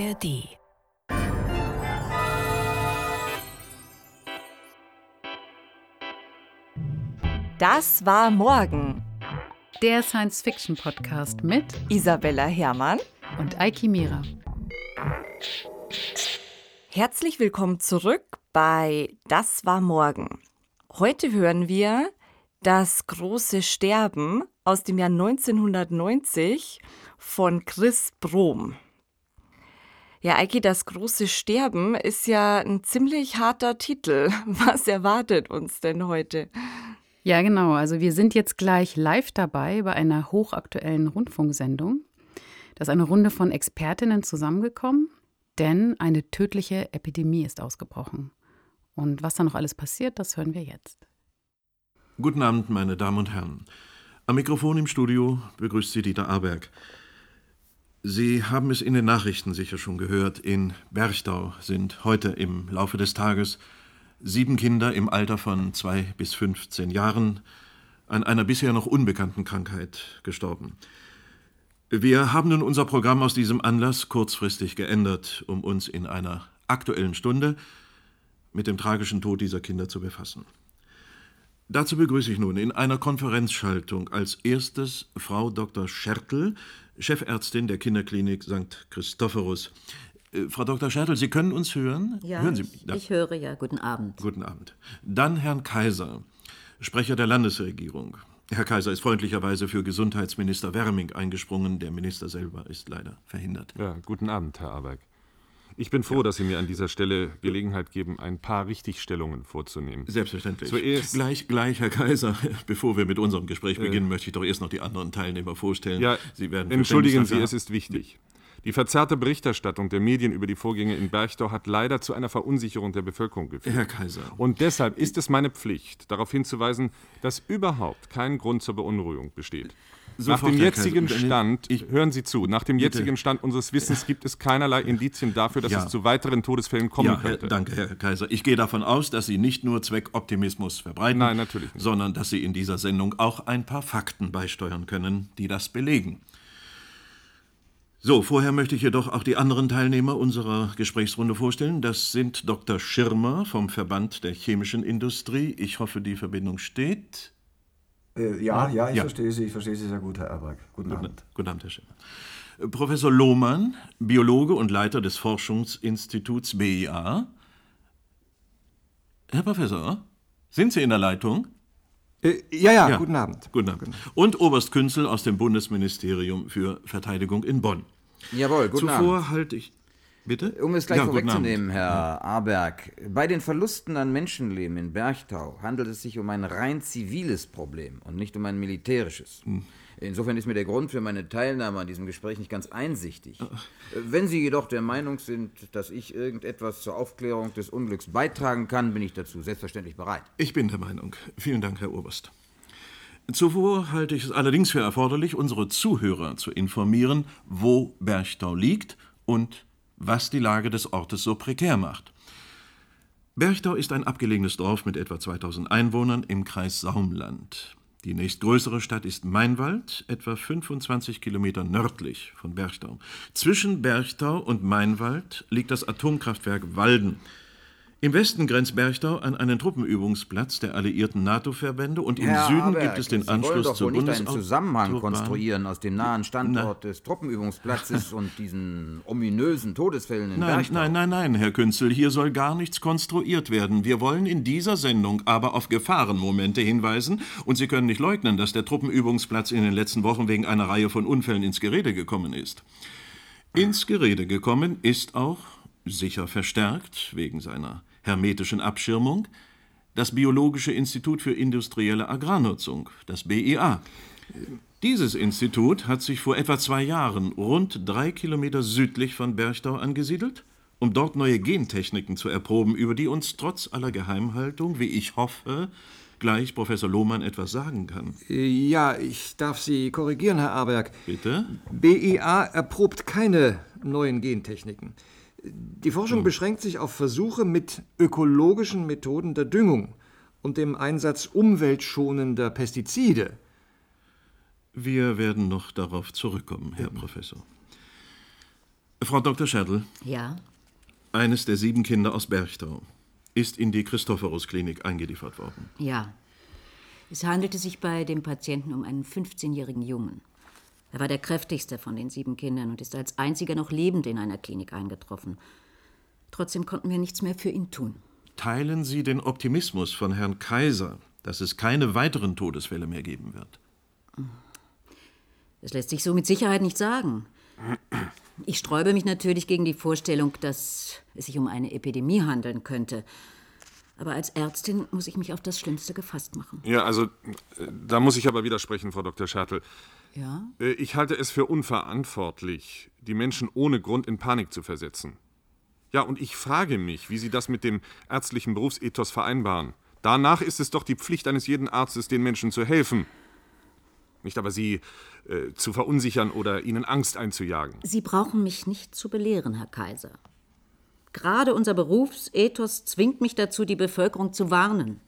ARD. Das war morgen. Der Science-Fiction-Podcast mit Isabella Herrmann und Eiki Mira. Herzlich willkommen zurück bei Das war morgen. Heute hören wir Das große Sterben aus dem Jahr 1990 von Chris Brom. Ja, Eiki, das große Sterben ist ja ein ziemlich harter Titel. Was erwartet uns denn heute? Ja, genau. Also wir sind jetzt gleich live dabei bei einer hochaktuellen Rundfunksendung. Da ist eine Runde von Expertinnen zusammengekommen, denn eine tödliche Epidemie ist ausgebrochen. Und was da noch alles passiert, das hören wir jetzt. Guten Abend, meine Damen und Herren. Am Mikrofon im Studio begrüßt Sie Dieter Aberg. Sie haben es in den Nachrichten sicher schon gehört. In Berchtau sind heute im Laufe des Tages sieben Kinder im Alter von zwei bis 15 Jahren an einer bisher noch unbekannten Krankheit gestorben. Wir haben nun unser Programm aus diesem Anlass kurzfristig geändert, um uns in einer aktuellen Stunde mit dem tragischen Tod dieser Kinder zu befassen. Dazu begrüße ich nun in einer Konferenzschaltung als erstes Frau Dr. Schertl, Chefärztin der Kinderklinik St. Christophorus. Äh, Frau Dr. Schertl, Sie können uns hören? Ja, hören Sie? ich, ich höre ja. Guten Abend. Guten Abend. Dann Herrn Kaiser, Sprecher der Landesregierung. Herr Kaiser ist freundlicherweise für Gesundheitsminister Werming eingesprungen. Der Minister selber ist leider verhindert. Ja, guten Abend, Herr Aberg. Ich bin froh, dass Sie mir an dieser Stelle Gelegenheit geben, ein paar Richtigstellungen vorzunehmen. Selbstverständlich. Zuerst- Gleich, gleich, Herr Kaiser. Bevor wir mit unserem Gespräch beginnen, möchte ich doch erst noch die anderen Teilnehmer vorstellen. Ja, Sie werden entschuldigen Sie, es ist wichtig. Die verzerrte Berichterstattung der Medien über die Vorgänge in Berchtau hat leider zu einer Verunsicherung der Bevölkerung geführt. Herr Kaiser. Und deshalb ist es meine Pflicht, darauf hinzuweisen, dass überhaupt kein Grund zur Beunruhigung besteht. Nach dem Herr jetzigen. Stand, Ich- hören Sie zu, nach dem Bitte. jetzigen Stand unseres Wissens gibt es keinerlei Indizien dafür, dass Ja. es zu weiteren Todesfällen kommen Ja, Herr, könnte. danke, Herr Kaiser. Ich gehe davon aus, dass Sie nicht nur Zweckoptimismus verbreiten, Nein, sondern dass Sie in dieser Sendung auch ein paar Fakten beisteuern können, die das belegen. So, vorher möchte ich jedoch auch die anderen Teilnehmer unserer Gesprächsrunde vorstellen. Das sind Dr. Schirmer vom Verband der chemischen Industrie. Ich hoffe, die Verbindung steht. Äh, ja, ja, ich Ja. verstehe Sie, ich verstehe Sie sehr gut, Herr Erberg. Guten Abend. Guten Abend, Herr Schirmer. Äh, Professor Lohmann, Biologe und Leiter des Forschungsinstituts BIA. Herr Professor, sind Sie in der Leitung? Äh, ja, ja, Ja. guten Abend. Guten Abend. Und Oberst Künzel aus dem Bundesministerium für Verteidigung in Bonn. Jawohl, guten Zuvor Abend. halte ich. Bitte? Um es gleich Ja, vorwegzunehmen. Herr Aberg, bei den Verlusten an Menschenleben in Berchtau handelt es sich um ein rein ziviles Problem und nicht um ein militärisches. Hm. Insofern ist mir der Grund für meine Teilnahme an diesem Gespräch nicht ganz einsichtig. Wenn Sie jedoch der Meinung sind, dass ich irgendetwas zur Aufklärung des Unglücks beitragen kann, bin ich dazu selbstverständlich bereit. Ich bin der Meinung. Vielen Dank, Herr Oberst. Zuvor halte ich es allerdings für erforderlich, unsere Zuhörer zu informieren, wo Berchtau liegt und was die Lage des Ortes so prekär macht. Berchtau ist ein abgelegenes Dorf mit etwa 2000 Einwohnern im Kreis Saumland. Die nächstgrößere Stadt ist Mainwald, etwa 25 Kilometer nördlich von Berchtau. Zwischen Berchtau und Mainwald liegt das Atomkraftwerk Walden. Im Westen grenzt Berchtau an einen Truppenübungsplatz der alliierten NATO-Verbände und im Herr Süden Aberg, gibt es den Sie wollen Anschluss doch zur wohl nicht einen. Zusammenhang konstruieren aus dem nahen Standort des Truppenübungsplatzes und diesen ominösen Todesfällen in Nein, Berchtau. nein, nein, nein, Herr Künzel, hier soll gar nichts konstruiert werden. Wir wollen in dieser Sendung aber auf Gefahrenmomente hinweisen und Sie können nicht leugnen, dass der Truppenübungsplatz in den letzten Wochen wegen einer Reihe von Unfällen ins Gerede gekommen ist. Ins Gerede gekommen ist auch, sicher verstärkt wegen seiner hermetischen Abschirmung, das Biologische Institut für industrielle Agrarnutzung, das BIA. Dieses Institut hat sich vor etwa zwei Jahren rund drei Kilometer südlich von Berchtau angesiedelt, um dort neue Gentechniken zu erproben, über die uns trotz aller Geheimhaltung, wie ich hoffe, gleich Professor Lohmann etwas sagen kann. Äh, Ja, ich darf Sie korrigieren, Herr Aberg. Bitte? BIA erprobt keine neuen Gentechniken. Die Forschung beschränkt sich auf Versuche mit ökologischen Methoden der Düngung und dem Einsatz umweltschonender Pestizide. Wir werden noch darauf zurückkommen, Herr Professor. Frau Dr. Schertl, Ja? eines der sieben Kinder aus Berchtau ist in die Christophorus-Klinik eingeliefert worden. Ja. Es handelte sich bei dem Patienten um einen 15-jährigen Jungen. Er war der kräftigste von den sieben Kindern und ist als einziger noch lebend in einer Klinik eingetroffen. Trotzdem konnten wir nichts mehr für ihn tun. Teilen Sie den Optimismus von Herrn Kaiser, dass es keine weiteren Todesfälle mehr geben wird? Das lässt sich so mit Sicherheit nicht sagen. Ich sträube mich natürlich gegen die Vorstellung, dass es sich um eine Epidemie handeln könnte. Aber als Ärztin muss ich mich auf das Schlimmste gefasst machen. Ja, also äh, da muss ich aber widersprechen, Frau Dr. Schertl. Ja? Äh, Ich halte es für unverantwortlich, die Menschen ohne Grund in Panik zu versetzen. Ja, und ich frage mich, wie Sie das mit dem ärztlichen Berufsethos vereinbaren. Danach ist es doch die Pflicht eines jeden Arztes, den Menschen zu helfen. Nicht aber sie äh, zu verunsichern oder ihnen Angst einzujagen. Sie brauchen mich nicht zu belehren, Herr Kaiser. Gerade unser Berufsethos zwingt mich dazu, die Bevölkerung zu warnen.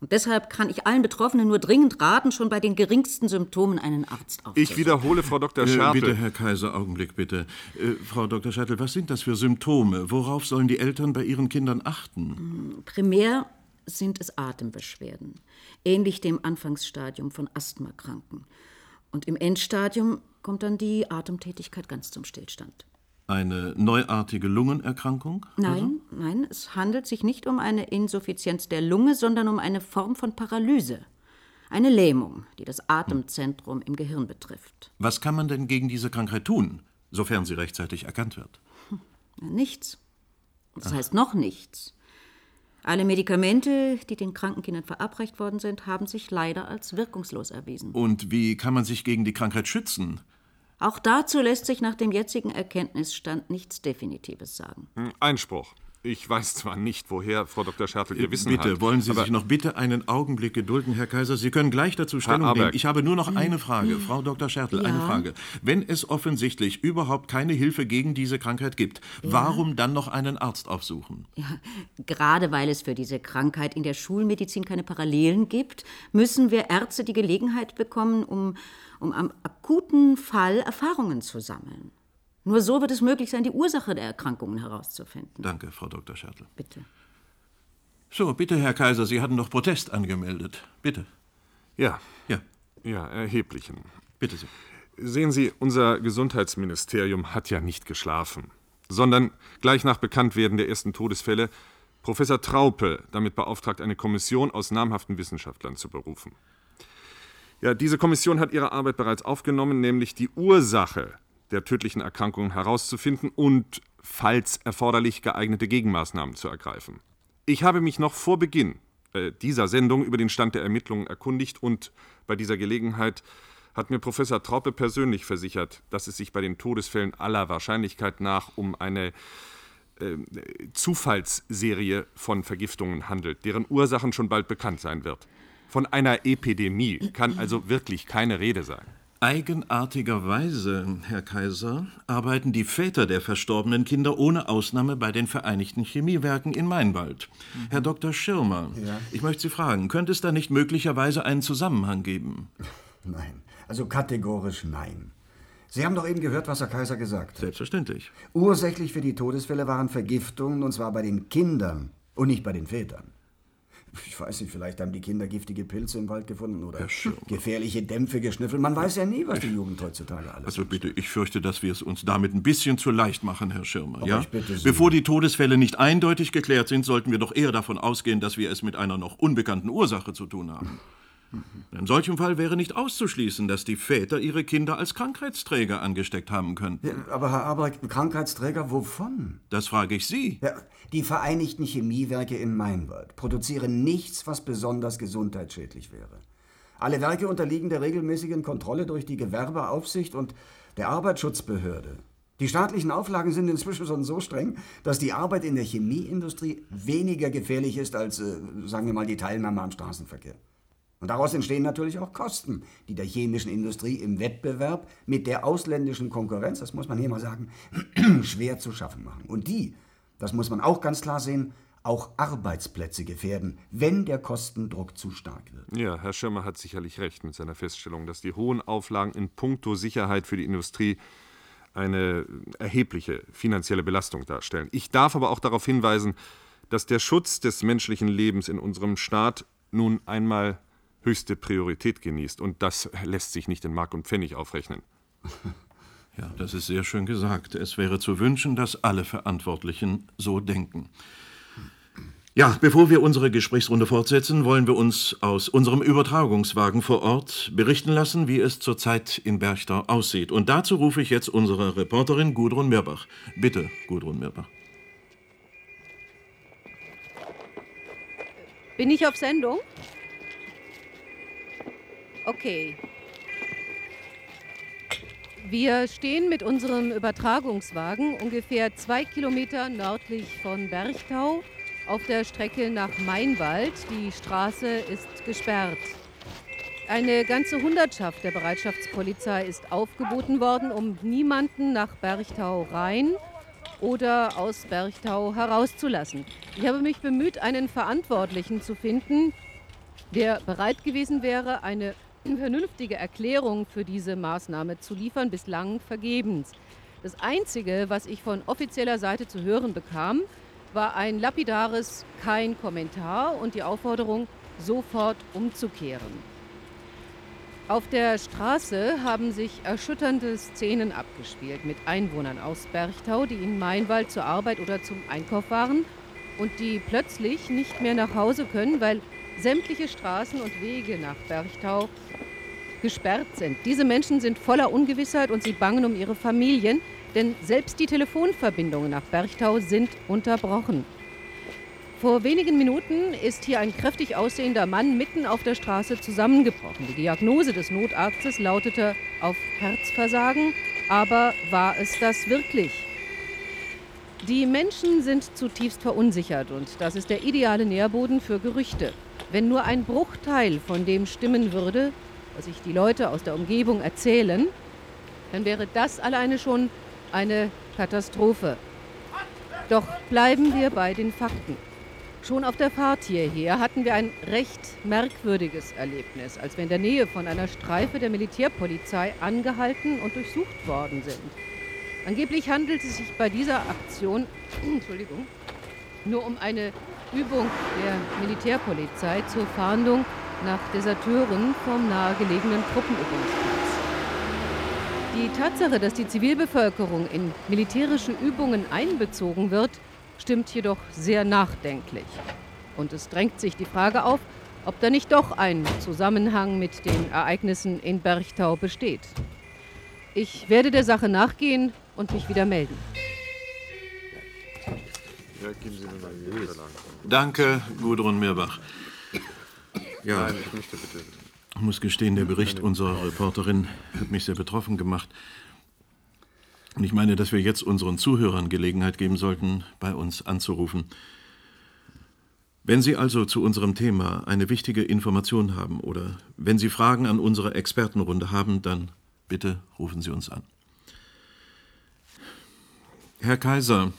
Und deshalb kann ich allen Betroffenen nur dringend raten, schon bei den geringsten Symptomen einen Arzt aufzusuchen. Ich wiederhole, Frau Dr. Äh, Schertl. bitte, Herr Kaiser, Augenblick bitte. Äh, Frau Dr. Schertl, was sind das für Symptome? Worauf sollen die Eltern bei ihren Kindern achten? Primär sind es Atembeschwerden, ähnlich dem Anfangsstadium von Asthmakranken. Und im Endstadium kommt dann die Atemtätigkeit ganz zum Stillstand. Eine neuartige Lungenerkrankung? Nein, nein, es handelt sich nicht um eine Insuffizienz der Lunge, sondern um eine Form von Paralyse. Eine Lähmung, die das Atemzentrum im Gehirn betrifft. Was kann man denn gegen diese Krankheit tun, sofern sie rechtzeitig erkannt wird? Nichts. Das heißt noch nichts. Alle Medikamente, die den kranken Kindern verabreicht worden sind, haben sich leider als wirkungslos erwiesen. Und wie kann man sich gegen die Krankheit schützen? Auch dazu lässt sich nach dem jetzigen Erkenntnisstand nichts Definitives sagen. Hm, Einspruch. Ich weiß zwar nicht, woher Frau Dr. Schertl ihr Wissen bitte, hat. wollen Sie aber sich noch bitte einen Augenblick gedulden, Herr Kaiser? Sie können gleich dazu Stellung nehmen. Ich habe nur noch eine Frage, Frau Dr. Schertl, eine Ja? Frage. Wenn es offensichtlich überhaupt keine Hilfe gegen diese Krankheit gibt, warum dann noch einen Arzt aufsuchen? Gerade weil es für diese Krankheit in der Schulmedizin keine Parallelen gibt, müssen wir Ärzte die Gelegenheit bekommen, um, um am akuten Fall Erfahrungen zu sammeln. Nur so wird es möglich sein, die Ursache der Erkrankungen herauszufinden. Danke, Frau Dr. Schertl. Bitte. So, bitte, Herr Kaiser, Sie hatten doch Protest angemeldet. Bitte. ja, Ja, ja, erheblichen. bitte Sie. Sehen Sie, unser Gesundheitsministerium hat ja nicht geschlafen, sondern gleich nach Bekanntwerden der ersten Todesfälle Professor Traupe damit beauftragt, eine Kommission aus namhaften Wissenschaftlern zu berufen. Ja, diese Kommission hat ihre Arbeit bereits aufgenommen, nämlich die Ursache der tödlichen Erkrankungen herauszufinden und, falls erforderlich, geeignete Gegenmaßnahmen zu ergreifen. Ich habe mich noch vor Beginn äh, dieser Sendung über den Stand der Ermittlungen erkundigt und bei dieser Gelegenheit hat mir Professor Traupe persönlich versichert, dass es sich bei den Todesfällen aller Wahrscheinlichkeit nach um eine äh, Zufallsserie von Vergiftungen handelt, deren Ursachen schon bald bekannt sein wird. Von einer Epidemie kann also wirklich keine Rede sein. Eigenartigerweise, Herr Kaiser, arbeiten die Väter der verstorbenen Kinder ohne Ausnahme bei den Vereinigten Chemiewerken in Mainwald. Herr Dr. Schirmer, ich möchte Sie fragen, könnte es da nicht möglicherweise einen Zusammenhang geben? Nein, also kategorisch nein. Sie haben doch eben gehört, was Herr Kaiser gesagt hat. Selbstverständlich. Ursächlich für die Todesfälle waren Vergiftungen, und zwar bei den Kindern und nicht bei den Vätern. Ich weiß nicht, vielleicht haben die Kinder giftige Pilze im Wald gefunden oder gefährliche Dämpfe geschnüffelt. Man weiß ja nie, was die Jugend heutzutage alles Also bitte, ich fürchte, dass wir es uns damit ein bisschen zu leicht machen, Herr Schirmer. ja? ich bitte Sie. Bevor die Todesfälle nicht eindeutig geklärt sind, sollten wir doch eher davon ausgehen, dass wir es mit einer noch unbekannten Ursache zu tun haben. In solchem Fall wäre nicht auszuschließen, dass die Väter ihre Kinder als Krankheitsträger angesteckt haben könnten. Ja, aber Herr Aberg, Krankheitsträger wovon? Das frage ich Sie. Ja, die Vereinigten Chemiewerke in Mainwald produzieren nichts, was besonders gesundheitsschädlich wäre. Alle Werke unterliegen der regelmäßigen Kontrolle durch die Gewerbeaufsicht und der Arbeitsschutzbehörde. Die staatlichen Auflagen sind inzwischen schon so streng, dass die Arbeit in der Chemieindustrie weniger gefährlich ist als, äh, sagen wir mal, die Teilnahme am Straßenverkehr. Und daraus entstehen natürlich auch Kosten, die der chemischen Industrie im Wettbewerb mit der ausländischen Konkurrenz, das muss man hier mal sagen, schwer zu schaffen machen. Und die, das muss man auch ganz klar sehen, auch Arbeitsplätze gefährden, wenn der Kostendruck zu stark wird. Ja, Herr Schirmer hat sicherlich recht mit seiner Feststellung, dass die hohen Auflagen in puncto Sicherheit für die Industrie eine erhebliche finanzielle Belastung darstellen. Ich darf aber auch darauf hinweisen, dass der Schutz des menschlichen Lebens in unserem Staat nun einmal höchste Priorität genießt. Und das lässt sich nicht in Mark und Pfennig aufrechnen. Ja, das ist sehr schön gesagt. Es wäre zu wünschen, dass alle Verantwortlichen so denken. Ja, bevor wir unsere Gesprächsrunde fortsetzen, wollen wir uns aus unserem Übertragungswagen vor Ort berichten lassen, wie es zurzeit in Berchtau aussieht. Und dazu rufe ich jetzt unsere Reporterin Gudrun Mirbach. Bitte, Gudrun Mirbach. Bin ich auf Sendung? Okay. Wir stehen mit unserem Übertragungswagen ungefähr zwei Kilometer nördlich von Berchtau auf der Strecke nach Mainwald. Die Straße ist gesperrt. Eine ganze Hundertschaft der Bereitschaftspolizei ist aufgeboten worden, um niemanden nach Berchtau rein oder aus Berchtau herauszulassen. Ich habe mich bemüht, einen Verantwortlichen zu finden, der bereit gewesen wäre, eine vernünftige Erklärung für diese Maßnahme zu liefern, bislang vergebens. Das Einzige, was ich von offizieller Seite zu hören bekam, war ein lapidares Kein Kommentar und die Aufforderung, sofort umzukehren. Auf der Straße haben sich erschütternde Szenen abgespielt mit Einwohnern aus Berchtau, die in Mainwald zur Arbeit oder zum Einkauf waren und die plötzlich nicht mehr nach Hause können, weil sämtliche Straßen und Wege nach Berchtau gesperrt sind. Diese Menschen sind voller Ungewissheit und sie bangen um ihre Familien, denn selbst die Telefonverbindungen nach Berchtau sind unterbrochen. Vor wenigen Minuten ist hier ein kräftig aussehender Mann mitten auf der Straße zusammengebrochen. Die Diagnose des Notarztes lautete auf Herzversagen, aber war es das wirklich? Die Menschen sind zutiefst verunsichert und das ist der ideale Nährboden für Gerüchte. Wenn nur ein Bruchteil von dem stimmen würde, was sich die Leute aus der Umgebung erzählen, dann wäre das alleine schon eine Katastrophe. Doch bleiben wir bei den Fakten. Schon auf der Fahrt hierher hatten wir ein recht merkwürdiges Erlebnis, als wir in der Nähe von einer Streife der Militärpolizei angehalten und durchsucht worden sind. Angeblich handelt es sich bei dieser Aktion Entschuldigung, nur um eine Übung der Militärpolizei zur Fahndung nach Deserteuren vom nahegelegenen Truppenübungsplatz. Die Tatsache, dass die Zivilbevölkerung in militärische Übungen einbezogen wird, stimmt jedoch sehr nachdenklich. Und es drängt sich die Frage auf, ob da nicht doch ein Zusammenhang mit den Ereignissen in Berchtau besteht. Ich werde der Sache nachgehen und mich wieder melden. Ja, geben Sie mir mal die Unterlagen. Danke, Gudrun Mirbach. Ja, Nein, ich möchte bitte. ich muss gestehen, der Bericht unserer Reporterin hat mich sehr betroffen gemacht. Und ich meine, dass wir jetzt unseren Zuhörern Gelegenheit geben sollten, bei uns anzurufen. Wenn Sie also zu unserem Thema eine wichtige Information haben oder wenn Sie Fragen an unsere Expertenrunde haben, dann bitte rufen Sie uns an. Herr Kaiser,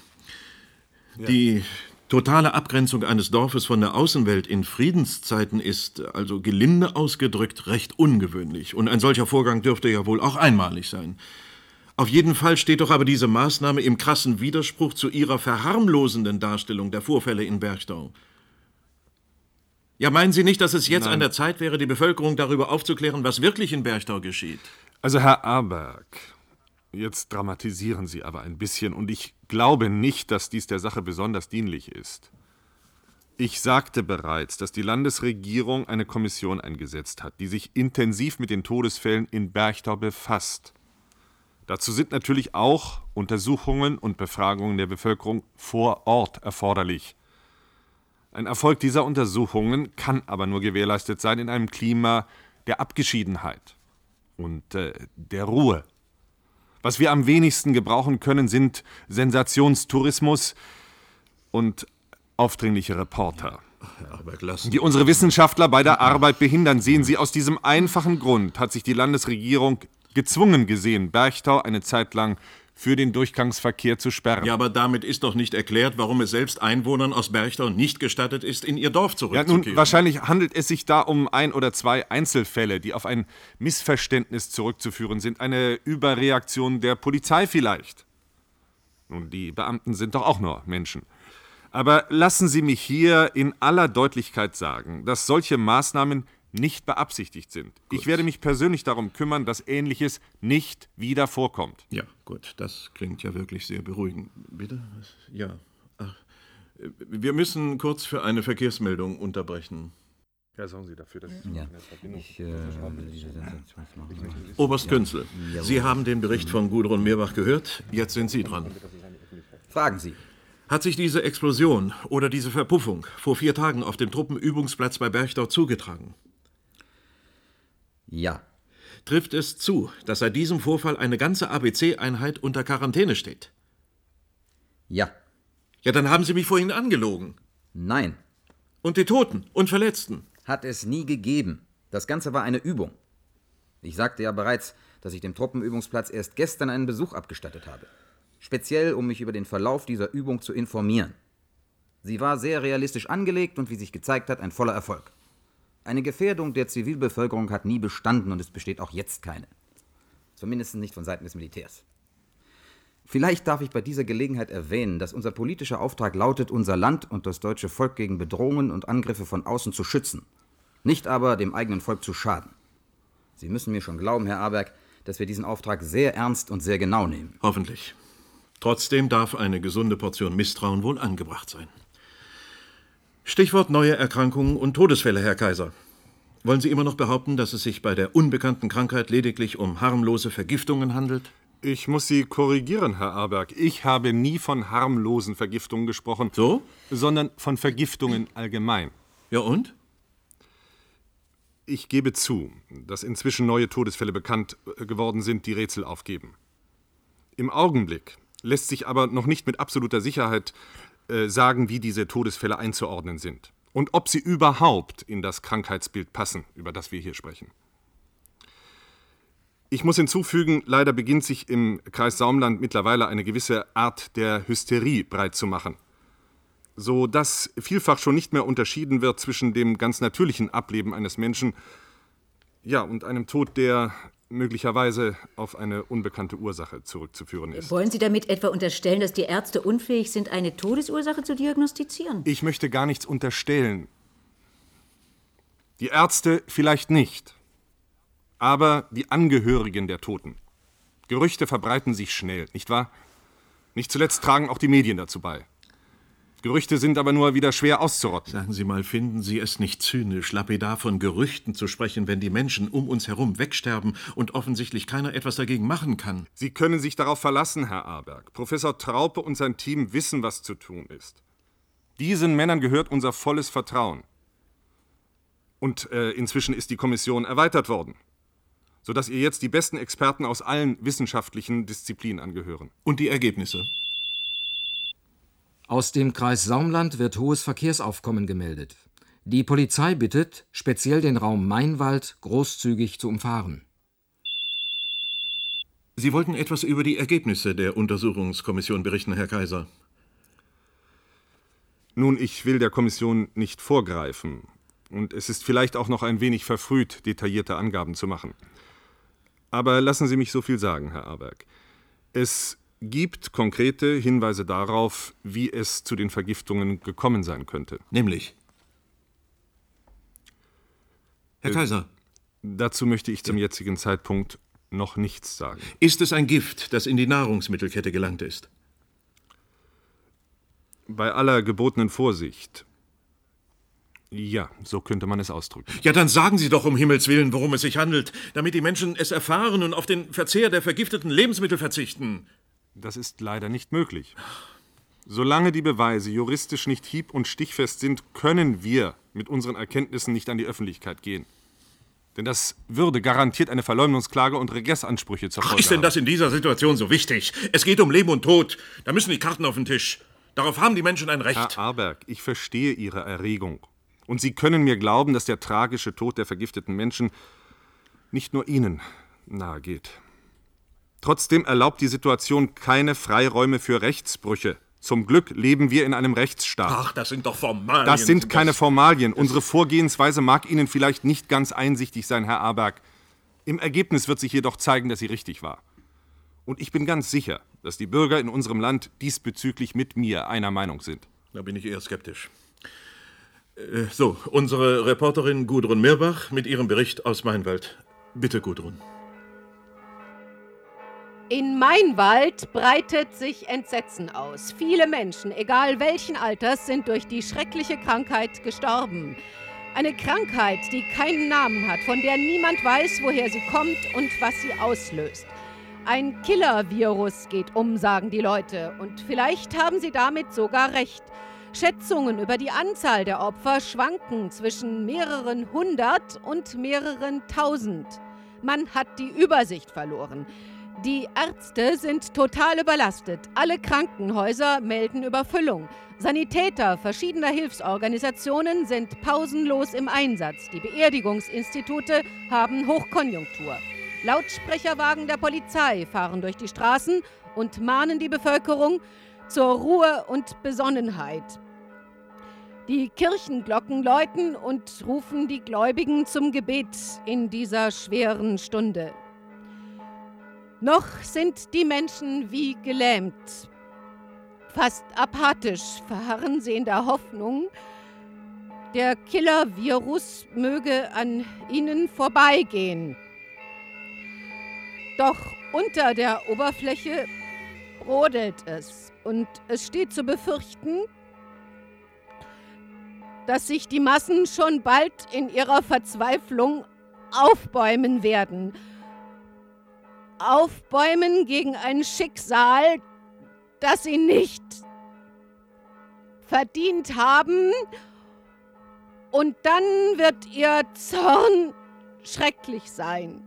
die totale Abgrenzung eines Dorfes von der Außenwelt in Friedenszeiten ist, also gelinde ausgedrückt, recht ungewöhnlich. Und ein solcher Vorgang dürfte ja wohl auch einmalig sein. Auf jeden Fall steht doch aber diese Maßnahme im krassen Widerspruch zu Ihrer verharmlosenden Darstellung der Vorfälle in Berchtau. Ja, meinen Sie nicht, dass es jetzt Nein. an der Zeit wäre, die Bevölkerung darüber aufzuklären, was wirklich in Berchtau geschieht? Also, Herr Aberg, jetzt dramatisieren Sie aber ein bisschen und ich glaube nicht, dass dies der Sache besonders dienlich ist. Ich sagte bereits, dass die Landesregierung eine Kommission eingesetzt hat, die sich intensiv mit den Todesfällen in Berchtau befasst. Dazu sind natürlich auch Untersuchungen und Befragungen der Bevölkerung vor Ort erforderlich. Ein Erfolg dieser Untersuchungen kann aber nur gewährleistet sein in einem Klima der Abgeschiedenheit und äh, der Ruhe. Was wir am wenigsten gebrauchen können, sind Sensationstourismus und aufdringliche Reporter, die unsere Wissenschaftler bei der Arbeit behindern. Sehen Sie, aus diesem einfachen Grund hat sich die Landesregierung gezwungen gesehen, Berchtau eine Zeit lang für den Durchgangsverkehr zu sperren. Ja, aber damit ist doch nicht erklärt, warum es selbst Einwohnern aus Berchtau nicht gestattet ist, in ihr Dorf Ja, zurückzukehren. nun, wahrscheinlich handelt es sich da um ein oder zwei Einzelfälle, die auf ein Missverständnis zurückzuführen sind. Eine Überreaktion der Polizei vielleicht. Nun, die Beamten sind doch auch nur Menschen. Aber lassen Sie mich hier in aller Deutlichkeit sagen, dass solche Maßnahmen nicht beabsichtigt sind. Ich werde mich persönlich darum kümmern, dass Ähnliches nicht wieder vorkommt. Ja, gut, das klingt ja wirklich sehr beruhigend. Bitte? Ja. Ach, wir müssen kurz für eine Verkehrsmeldung unterbrechen. Ja, sorgen Sie dafür, dass Ja. Ich äh. Oberst Künzel, Jawohl. Sie haben den Bericht von Gudrun Meerbach gehört. Jetzt sind Sie dran. Fragen Sie. Hat sich diese Explosion oder diese Verpuffung vor vier Tagen auf dem Truppenübungsplatz bei Berchtau zugetragen? Ja. Trifft es zu, dass seit diesem Vorfall eine ganze ABC-Einheit unter Quarantäne steht? Ja. Ja, dann haben Sie mich vorhin angelogen. Nein. Und die Toten und Verletzten? Hat es nie gegeben. Das Ganze war eine Übung. Ich sagte ja bereits, dass ich dem Truppenübungsplatz erst gestern einen Besuch abgestattet habe. Speziell, um mich über den Verlauf dieser Übung zu informieren. Sie war sehr realistisch angelegt und wie sich gezeigt hat, ein voller Erfolg. Eine Gefährdung der Zivilbevölkerung hat nie bestanden und es besteht auch jetzt keine. Zumindest nicht von Seiten des Militärs. Vielleicht darf ich bei dieser Gelegenheit erwähnen, dass unser politischer Auftrag lautet, unser Land und das deutsche Volk gegen Bedrohungen und Angriffe von außen zu schützen, nicht aber dem eigenen Volk zu schaden. Sie müssen mir schon glauben, Herr Aberg, dass wir diesen Auftrag sehr ernst und sehr genau nehmen. Hoffentlich. Trotzdem darf eine gesunde Portion Misstrauen wohl angebracht sein. Stichwort neue Erkrankungen und Todesfälle, Herr Kaiser. Wollen Sie immer noch behaupten, dass es sich bei der unbekannten Krankheit lediglich um harmlose Vergiftungen handelt? Ich muss Sie korrigieren, Herr Aberg. Ich habe nie von harmlosen Vergiftungen gesprochen. So? Sondern von Vergiftungen allgemein. Ja und? Ich gebe zu, dass inzwischen neue Todesfälle bekannt äh, geworden sind, die Rätsel aufgeben. Im Augenblick lässt sich aber noch nicht mit absoluter Sicherheit äh, sagen, wie diese Todesfälle einzuordnen sind und ob sie überhaupt in das Krankheitsbild passen, über das wir hier sprechen. Ich muss hinzufügen, leider beginnt sich im Kreis Saumland mittlerweile eine gewisse Art der Hysterie breit zu machen, so dass vielfach schon nicht mehr unterschieden wird zwischen dem ganz natürlichen Ableben eines Menschen ja, und einem Tod, der möglicherweise auf eine unbekannte Ursache zurückzuführen ist. Wollen Sie damit etwa unterstellen, dass die Ärzte unfähig sind, eine Todesursache zu diagnostizieren? Ich möchte gar nichts unterstellen. Die Ärzte vielleicht nicht, aber die Angehörigen der Toten. Gerüchte verbreiten sich schnell, nicht wahr? Nicht zuletzt tragen auch die Medien dazu bei. Gerüchte sind aber nur wieder schwer auszurotten. Sagen Sie mal, finden Sie es nicht zynisch, lapidar von Gerüchten zu sprechen, wenn die Menschen um uns herum wegsterben und offensichtlich keiner etwas dagegen machen kann? Sie können sich darauf verlassen, Herr Aberg. Professor Traupe und sein Team wissen, was zu tun ist. Diesen Männern gehört unser volles Vertrauen. Und äh, inzwischen ist die Kommission erweitert worden, sodass ihr jetzt die besten Experten aus allen wissenschaftlichen Disziplinen angehören. Und die Ergebnisse? Aus dem Kreis Saumland wird hohes Verkehrsaufkommen gemeldet. Die Polizei bittet, speziell den Raum Mainwald großzügig zu umfahren. Sie wollten etwas über die Ergebnisse der Untersuchungskommission berichten, Herr Kaiser. Nun, ich will der Kommission nicht vorgreifen. Und es ist vielleicht auch noch ein wenig verfrüht, detaillierte Angaben zu machen. Aber lassen Sie mich so viel sagen, Herr Aberg. Es gibt konkrete Hinweise darauf, wie es zu den Vergiftungen gekommen sein könnte. Nämlich? Herr Äh, Kaiser. Dazu möchte ich zum jetzigen Zeitpunkt noch nichts sagen. Ist es ein Gift, das in die Nahrungsmittelkette gelangt ist? Bei aller gebotenen Vorsicht. Ja, so könnte man es ausdrücken. Ja, dann sagen Sie doch um Himmels Willen, worum es sich handelt, damit die Menschen es erfahren und auf den Verzehr der vergifteten Lebensmittel verzichten. Das ist leider nicht möglich. Solange die Beweise juristisch nicht hieb- und stichfest sind, können wir mit unseren Erkenntnissen nicht an die Öffentlichkeit gehen. Denn das würde garantiert eine Verleumdungsklage und Regressansprüche zur Ach, Folge ist denn haben. das in dieser Situation so wichtig? Es geht um Leben und Tod. Da müssen die Karten auf den Tisch. Darauf haben die Menschen ein Recht. Herr Arberg, ich verstehe Ihre Erregung. Und Sie können mir glauben, dass der tragische Tod der vergifteten Menschen nicht nur Ihnen, nahe geht. Trotzdem erlaubt die Situation keine Freiräume für Rechtsbrüche. Zum Glück leben wir in einem Rechtsstaat. Ach, das sind doch Formalien. Das sind keine Formalien. Unsere Vorgehensweise mag Ihnen vielleicht nicht ganz einsichtig sein, Herr Aberg. Im Ergebnis wird sich jedoch zeigen, dass sie richtig war. Und ich bin ganz sicher, dass die Bürger in unserem Land diesbezüglich mit mir einer Meinung sind. Da bin ich eher skeptisch. Äh, So, unsere Reporterin Gudrun Mirbach mit ihrem Bericht aus Mainwald. Bitte, Gudrun. In Mainwald breitet sich Entsetzen aus. Viele Menschen, egal welchen Alters, sind durch die schreckliche Krankheit gestorben. Eine Krankheit, die keinen Namen hat, von der niemand weiß, woher sie kommt und was sie auslöst. Ein Killer-Virus geht um, sagen die Leute. Und vielleicht haben sie damit sogar recht. Schätzungen über die Anzahl der Opfer schwanken zwischen mehreren hundert und mehreren tausend. Man hat die Übersicht verloren. Die Ärzte sind total überlastet. Alle Krankenhäuser melden Überfüllung. Sanitäter verschiedener Hilfsorganisationen sind pausenlos im Einsatz. Die Beerdigungsinstitute haben Hochkonjunktur. Lautsprecherwagen der Polizei fahren durch die Straßen und mahnen die Bevölkerung zur Ruhe und Besonnenheit. Die Kirchenglocken läuten und rufen die Gläubigen zum Gebet in dieser schweren Stunde. Noch sind die Menschen wie gelähmt. Fast apathisch verharren sie in der Hoffnung, der Killer-Virus möge an ihnen vorbeigehen. Doch unter der Oberfläche brodelt es und es steht zu befürchten, dass sich die Massen schon bald in ihrer Verzweiflung aufbäumen werden. Aufbäumen gegen ein Schicksal, das sie nicht verdient haben. Und dann wird ihr Zorn schrecklich sein.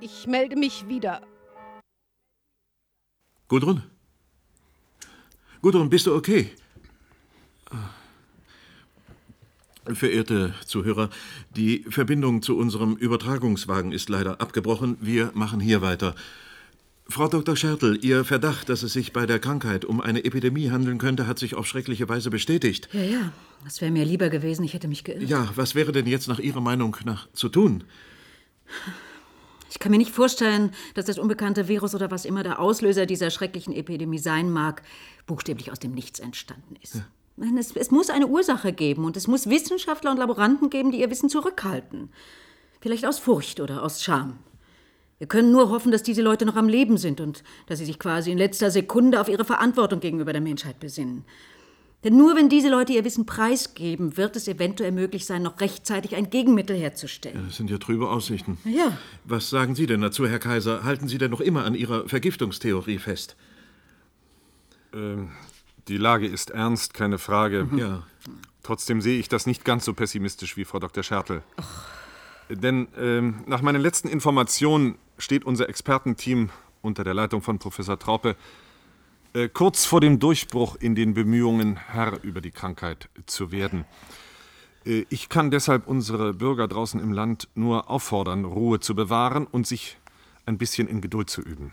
Ich melde mich wieder. Gudrun? Gudrun, bist du okay? Verehrte Zuhörer, die Verbindung zu unserem Übertragungswagen ist leider abgebrochen. Wir machen hier weiter. Frau Dr. Schertl, Ihr Verdacht, dass es sich bei der Krankheit um eine Epidemie handeln könnte, hat sich auf schreckliche Weise bestätigt. Ja, ja, das wäre mir lieber gewesen, ich hätte mich geirrt. Ja, was wäre denn jetzt nach Ihrer Meinung nach zu tun? Ich kann mir nicht vorstellen, dass das unbekannte Virus oder was immer der Auslöser dieser schrecklichen Epidemie sein mag, buchstäblich aus dem Nichts entstanden ist. Nein, es, es muss eine Ursache geben und es muss Wissenschaftler und Laboranten geben, die ihr Wissen zurückhalten. Vielleicht aus Furcht oder aus Scham. Wir können nur hoffen, dass diese Leute noch am Leben sind und dass sie sich quasi in letzter Sekunde auf ihre Verantwortung gegenüber der Menschheit besinnen. Denn nur wenn diese Leute ihr Wissen preisgeben, wird es eventuell möglich sein, noch rechtzeitig ein Gegenmittel herzustellen. Das sind ja trübe Aussichten. Ja. Was sagen Sie denn dazu, Herr Kaiser? Halten Sie denn noch immer an Ihrer Vergiftungstheorie fest? Ähm, die Lage ist ernst, keine Frage. Ja. Trotzdem sehe ich das nicht ganz so pessimistisch wie Frau Dr. Schertl. Denn ähm, nach meinen letzten Informationen steht unser Expertenteam unter der Leitung von Professor Traupe äh, kurz vor dem Durchbruch in den Bemühungen, Herr über die Krankheit zu werden. Äh, ich kann deshalb unsere Bürger draußen im Land nur auffordern, Ruhe zu bewahren und sich ein bisschen in Geduld zu üben.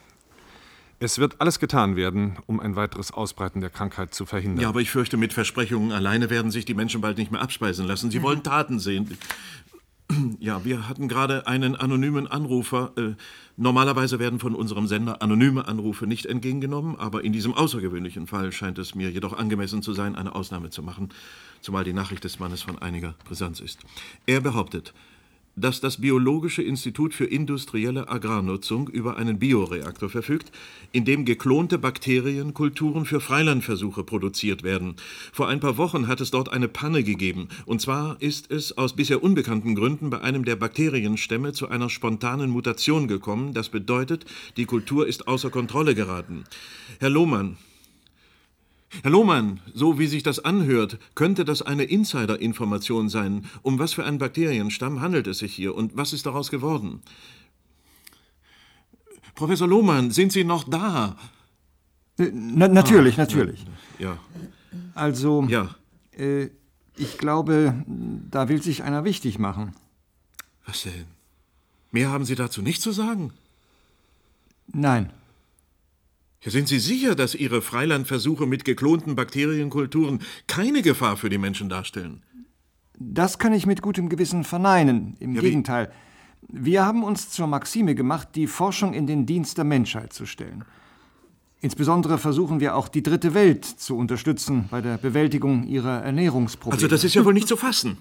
Es wird alles getan werden, um ein weiteres Ausbreiten der Krankheit zu verhindern. Ja, aber ich fürchte, mit Versprechungen alleine werden sich die Menschen bald nicht mehr abspeisen lassen. Sie wollen Taten sehen. Ja, wir hatten gerade einen anonymen Anrufer. Äh, normalerweise werden von unserem Sender anonyme Anrufe nicht entgegengenommen, aber in diesem außergewöhnlichen Fall scheint es mir jedoch angemessen zu sein, eine Ausnahme zu machen, zumal die Nachricht des Mannes von einiger Brisanz ist. Er behauptet, dass das Biologische Institut für industrielle Agrarnutzung über einen Bioreaktor verfügt, in dem geklonte Bakterienkulturen für Freilandversuche produziert werden. Vor ein paar Wochen hat es dort eine Panne gegeben, und zwar ist es aus bisher unbekannten Gründen bei einem der Bakterienstämme zu einer spontanen Mutation gekommen. Das bedeutet, die Kultur ist außer Kontrolle geraten. Herr Lohmann, Herr Lohmann, so wie sich das anhört, könnte das eine Insider-Information sein. Um was für einen Bakterienstamm handelt es sich hier und was ist daraus geworden? Professor Lohmann, sind Sie noch da? Na, natürlich, natürlich. Ja. Also, Ja. äh, ich glaube, da will sich einer wichtig machen. Was denn? Mehr haben Sie dazu nicht zu sagen? Nein. Ja, sind Sie sicher, dass Ihre Freilandversuche mit geklonten Bakterienkulturen keine Gefahr für die Menschen darstellen? Das kann ich mit gutem Gewissen verneinen. Im Ja, Gegenteil. Wir haben uns zur Maxime gemacht, die Forschung in den Dienst der Menschheit zu stellen. Insbesondere versuchen wir auch die dritte Welt zu unterstützen bei der Bewältigung ihrer Ernährungsprobleme. Also das ist ja wohl nicht zu fassen.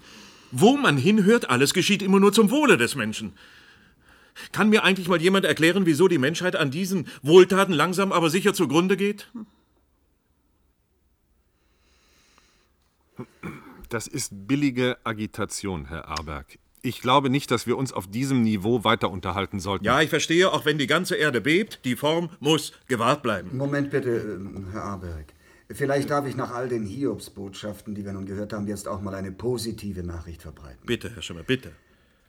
Wo man hinhört, alles geschieht immer nur zum Wohle des Menschen. Kann mir eigentlich mal jemand erklären, wieso die Menschheit an diesen Wohltaten langsam aber sicher zugrunde geht? Das ist billige Agitation, Herr Arberg. Ich glaube nicht, dass wir uns auf diesem Niveau weiter unterhalten sollten. Ja, ich verstehe, auch wenn die ganze Erde bebt, die Form muss gewahrt bleiben. Moment bitte, ähm, Herr Aberg. Vielleicht darf ich nach all den Hiobsbotschaften, die wir nun gehört haben, jetzt auch mal eine positive Nachricht verbreiten. Bitte, Herr Schimmer, bitte.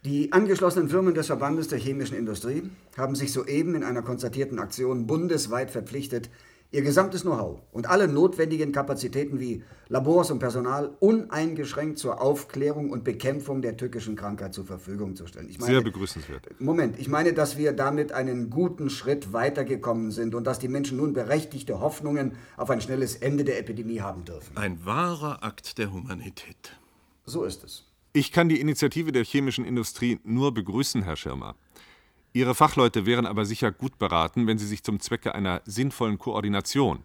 Die angeschlossenen Firmen des Verbandes der chemischen Industrie haben sich soeben in einer konzertierten Aktion bundesweit verpflichtet, ihr gesamtes Know-how und alle notwendigen Kapazitäten wie Labors und Personal uneingeschränkt zur Aufklärung und Bekämpfung der tückischen Krankheit zur Verfügung zu stellen. Ich Sehr begrüßenswert. Moment, ich meine, dass wir damit einen guten Schritt weitergekommen sind und dass die Menschen nun berechtigte Hoffnungen auf ein schnelles Ende der Epidemie haben dürfen. Ein wahrer Akt der Humanität. So ist es. Ich kann die Initiative der chemischen Industrie nur begrüßen, Herr Schirmer. Ihre Fachleute wären aber sicher gut beraten, wenn sie sich zum Zwecke einer sinnvollen Koordination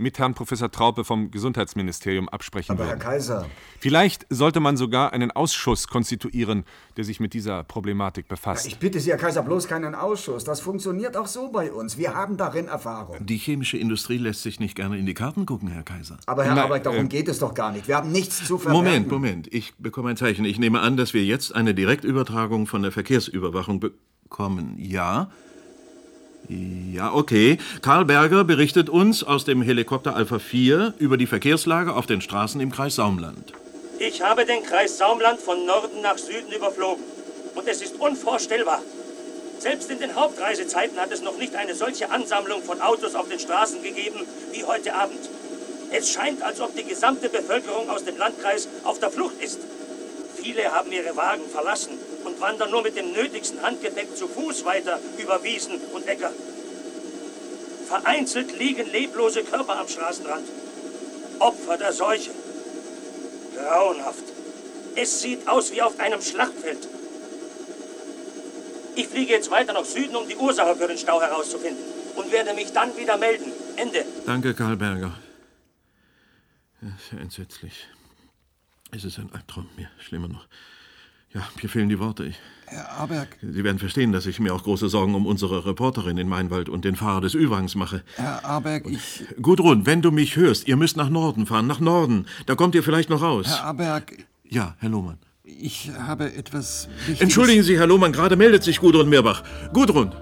mit Herrn Professor Traupe vom Gesundheitsministerium absprechen Aber Herr würden. Kaiser, Vielleicht sollte man sogar einen Ausschuss konstituieren, der sich mit dieser Problematik befasst. ich bitte Sie, Herr Kaiser, bloß keinen Ausschuss. Das funktioniert auch so bei uns. Wir haben darin Erfahrung. Die chemische Industrie lässt sich nicht gerne in die Karten gucken, Herr Kaiser. Aber Herr Nein, Arbeit, darum äh, geht es doch gar nicht. Wir haben nichts zu verbergen. Moment, Moment. Ich bekomme ein Zeichen. Ich nehme an, dass wir jetzt eine Direktübertragung von der Verkehrsüberwachung bekommen. Ja? Ja, okay. Karl Berger berichtet uns aus dem Helikopter Alpha 4 über die Verkehrslage auf den Straßen im Kreis Saumland. Ich habe den Kreis Saumland von Norden nach Süden überflogen. Und es ist unvorstellbar. Selbst in den Hauptreisezeiten hat es noch nicht eine solche Ansammlung von Autos auf den Straßen gegeben wie heute Abend. Es scheint, als ob die gesamte Bevölkerung aus dem Landkreis auf der Flucht ist. Viele haben ihre Wagen verlassen und wandern nur mit dem nötigsten Handgepäck zu Fuß weiter über Wiesen und Äcker. Vereinzelt liegen leblose Körper am Straßenrand. Opfer der Seuche. Grauenhaft. Es sieht aus wie auf einem Schlachtfeld. Ich fliege jetzt weiter nach Süden, um die Ursache für den Stau herauszufinden. Und werde mich dann wieder melden. Ende. Danke, Karl Berger. Ja, sehr entsetzlich. Es ist ein Albtraum. Mir schlimmer noch. Ja, mir fehlen die Worte. Ich, Herr Aberg, Sie werden verstehen, dass ich mir auch große Sorgen um unsere Reporterin in Mainwald und den Fahrer des Ü-Wagens mache. Herr Aberg, ich. Gudrun, wenn du mich hörst, ihr müsst nach Norden fahren, nach Norden. Da kommt ihr vielleicht noch raus. Herr Aberg, Ja, Herr Lohmann. ich habe etwas Wichtiges. Entschuldigen Sie, Herr Lohmann, gerade meldet sich Gudrun Mirbach. Gudrun!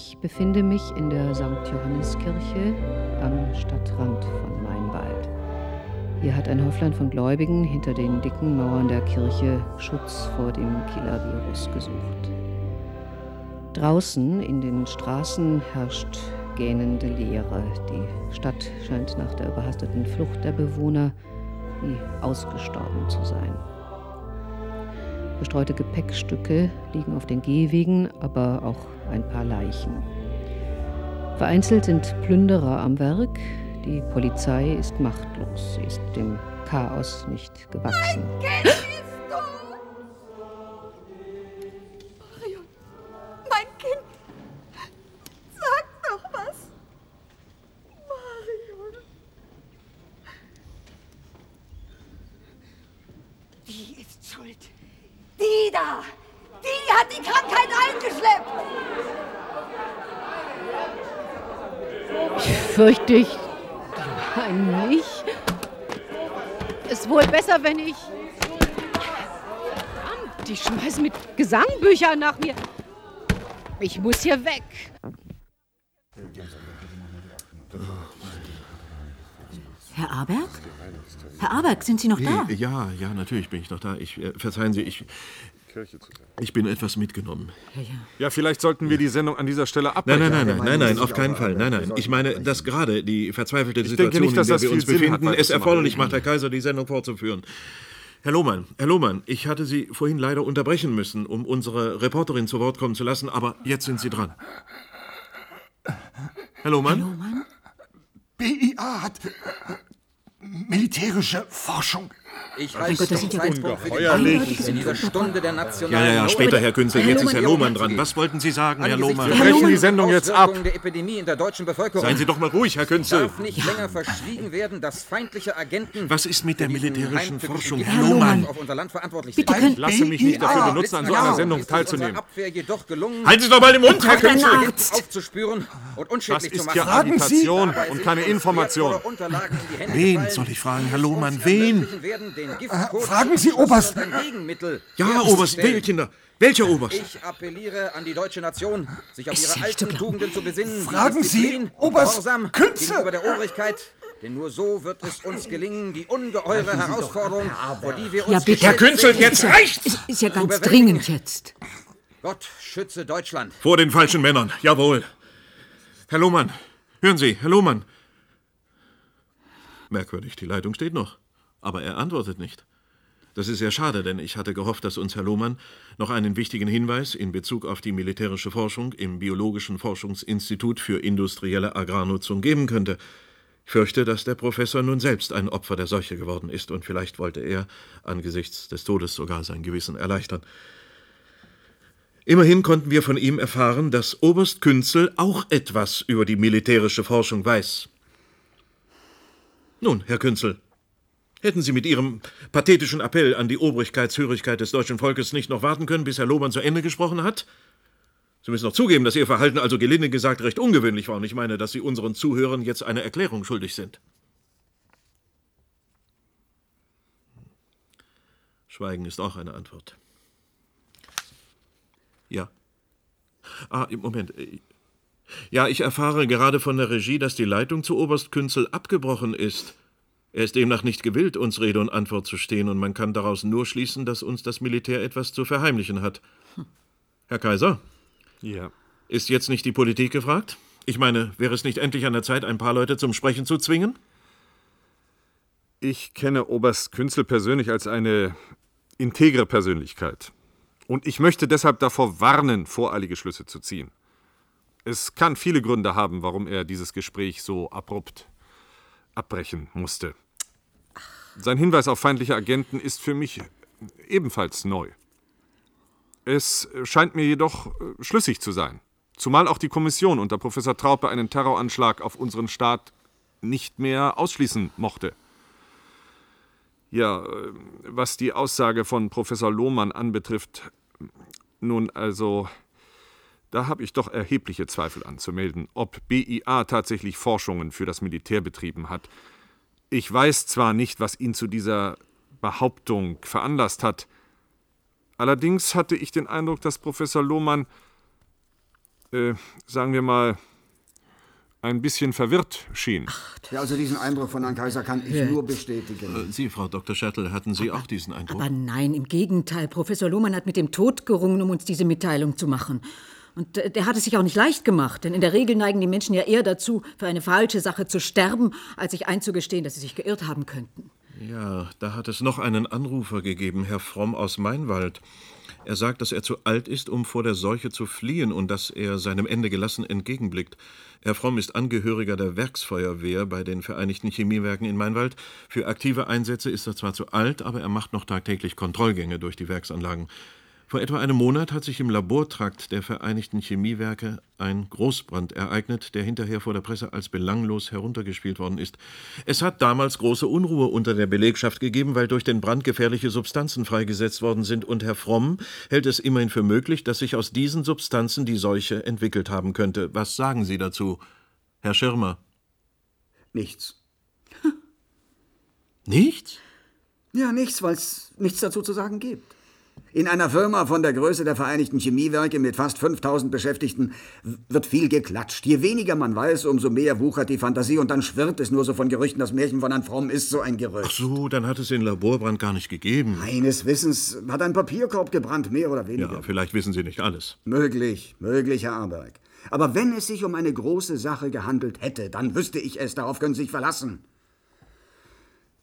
Ich befinde mich in der St. Johanneskirche am Stadtrand von Mainwald. Hier hat ein Häuflein von Gläubigen hinter den dicken Mauern der Kirche Schutz vor dem Killer-Virus gesucht. Draußen in den Straßen herrscht gähnende Leere. Die Stadt scheint nach der überhasteten Flucht der Bewohner wie ausgestorben zu sein. Verstreute Gepäckstücke liegen auf den Gehwegen, aber auch ein paar Leichen. Vereinzelt sind Plünderer am Werk. Die Polizei ist machtlos. Sie ist dem Chaos nicht gewachsen. Marion, Gesangbüchern nach mir. Ich muss hier weg. Herr Aberg? Herr Aberg, sind Sie noch da? Ja, ja, natürlich bin ich noch da. Ich, äh, verzeihen Sie, ich. Ich bin etwas mitgenommen. Ja, vielleicht sollten wir die Sendung an dieser Stelle abbrechen. nein, nein, nein, nein, nein, auf keinen Fall. Nein, nein. Ich meine, dass gerade die verzweifelte denke Situation, nicht, dass in der das wir uns befinden, es erforderlich macht, Herr Kaiser, die Sendung fortzuführen. Herr Lohmann, Herr Lohmann, ich hatte Sie vorhin leider unterbrechen müssen, um unsere Reporterin zu Wort kommen zu lassen, aber jetzt sind Sie dran. Herr Lohmann? BIA hat militärische Forschung. Ich Mein reiche Gott, das sind ja ungeheuerlich. In dieser Stunde der nationalen Ja, ja, ja, später, Herr Künzel. Jetzt ist Herr Lohmann, dran. Was wollten Sie sagen, Herr Lohmann? Wir brechen die Sendung jetzt ab. Der Epidemie in der deutschen Bevölkerung. Seien Sie doch mal ruhig, Herr Künzel. Darf nicht länger verschwiegen werden, dass feindliche Agenten Was ist mit der militärischen Forschung, Herr Lohmann? auf unser Land verantwortlich Bitte sind. Ich lasse mich nicht dafür benutzen, an so einer Sendung es unserer teilzunehmen. Abwehr jedoch gelungen, Halten Sie doch mal den Mund, Herr das Künzel! Aufzuspüren und Das unschädlich zu ist ja Agitation und keine Information. Wen soll ich fragen, Herr Lohmann, wen? Werden, den Giftcode fragen Sie, Oberst. Ja. Oberst, Wählkinder. Welcher Oberst? Ich appelliere an die deutsche Nation, sich auf ihre alten. Tugenden zu besinnen. Fragen Sie, Oberst Gehorsam Künze. gegenüber der Obrigkeit. Denn nur so wird es uns gelingen, die ungeheure Herausforderung, vor die wir uns Ja, bitte. Herr Künzel, jetzt reicht's! Es ist ja ganz dringend jetzt. Gott schütze Deutschland. Vor den falschen Männern, jawohl. Herr Lohmann, hören Sie, Herr Lohmann. Merkwürdig, die Leitung steht noch. Aber er antwortet nicht. Das ist sehr schade, denn ich hatte gehofft, dass uns Herr Lohmann noch einen wichtigen Hinweis in Bezug auf die militärische Forschung im Biologischen Forschungsinstitut für industrielle Agrarnutzung geben könnte. Ich fürchte, dass der Professor nun selbst ein Opfer der Seuche geworden ist und vielleicht wollte er angesichts des Todes sogar sein Gewissen erleichtern. Immerhin konnten wir von ihm erfahren, dass Oberst Künzel auch etwas über die militärische Forschung weiß. Nun, Herr Künzel, hätten Sie mit Ihrem pathetischen Appell an die Obrigkeitshörigkeit des deutschen Volkes nicht noch warten können, bis Herr Lohmann zu Ende gesprochen hat? Sie müssen doch zugeben, dass Ihr Verhalten also gelinde gesagt recht ungewöhnlich war, und ich meine, dass Sie unseren Zuhörern jetzt eine Erklärung schuldig sind. Schweigen ist auch eine Antwort. Ja. Ah, im Moment. äh, Ja, ich erfahre gerade von der Regie, dass die Leitung zu Oberst Künzel abgebrochen ist. Er ist demnach nicht gewillt, uns Rede und Antwort zu stehen, und man kann daraus nur schließen, dass uns das Militär etwas zu verheimlichen hat. Herr Kaiser, Ja. ist jetzt nicht die Politik gefragt? Ich meine, wäre es nicht endlich an der Zeit, ein paar Leute zum Sprechen zu zwingen? Ich kenne Oberst Künzel persönlich als eine integre Persönlichkeit. Und ich möchte deshalb davor warnen, voreilige Schlüsse zu ziehen. Es kann viele Gründe haben, warum er dieses Gespräch so abrupt abbrechen musste. Sein Hinweis auf feindliche Agenten ist für mich ebenfalls neu. Es scheint mir jedoch äh, schlüssig zu sein. Zumal auch die Kommission unter Professor Traupe einen Terroranschlag auf unseren Staat nicht mehr ausschließen mochte. Ja, äh, was die Aussage von Professor Lohmann anbetrifft, nun also, da habe ich doch erhebliche Zweifel anzumelden, ob BIA tatsächlich Forschungen für das Militär betrieben hat. Ich weiß zwar nicht, was ihn zu dieser Behauptung veranlasst hat, allerdings hatte ich den Eindruck, dass Professor Lohmann, äh, sagen wir mal, ein bisschen verwirrt schien. Ja, also diesen Eindruck von Herrn Kaiser kann ich nur bestätigen. Äh, Sie, Frau Dr. Schertl, hatten Sie auch diesen Eindruck? Aber nein, im Gegenteil. Professor Lohmann hat mit dem Tod gerungen, um uns diese Mitteilung zu machen. Und äh, der hat es sich auch nicht leicht gemacht, denn in der Regel neigen die Menschen ja eher dazu, für eine falsche Sache zu sterben, als sich einzugestehen, dass sie sich geirrt haben könnten. Ja, da hat es noch einen Anrufer gegeben, Herr Fromm aus Mainwald. Er sagt, dass er zu alt ist, um vor der Seuche zu fliehen und dass er seinem Ende gelassen entgegenblickt. Herr Fromm ist Angehöriger der Werksfeuerwehr bei den Vereinigten Chemiewerken in Mainwald. Für aktive Einsätze ist er zwar zu alt, aber er macht noch tagtäglich Kontrollgänge durch die Werksanlagen. Vor etwa einem Monat hat sich im Labortrakt der Vereinigten Chemiewerke ein Großbrand ereignet, der hinterher vor der Presse als belanglos heruntergespielt worden ist. Es hat damals große Unruhe unter der Belegschaft gegeben, weil durch den Brand gefährliche Substanzen freigesetzt worden sind, und Herr Fromm hält es immerhin für möglich, dass sich aus diesen Substanzen die Seuche entwickelt haben könnte. Was sagen Sie dazu, Herr Schirmer? Nichts. Nichts? Ja, nichts, weil es nichts dazu zu sagen gibt. In einer Firma von der Größe der Vereinigten Chemiewerke mit fast 5000 Beschäftigten wird viel geklatscht. Je weniger man weiß, umso mehr wuchert die Fantasie und dann schwirrt es nur so von Gerüchten. Das Märchen von Herrn Fromm ist so ein Gerücht. Ach so, dann hat es den Laborbrand gar nicht gegeben. Meines Wissens hat ein Papierkorb gebrannt, mehr oder weniger. Ja, vielleicht wissen Sie nicht alles. Möglich, möglich, Herr Aberg. Aber wenn es sich um eine große Sache gehandelt hätte, dann wüsste ich es. Darauf können Sie sich verlassen.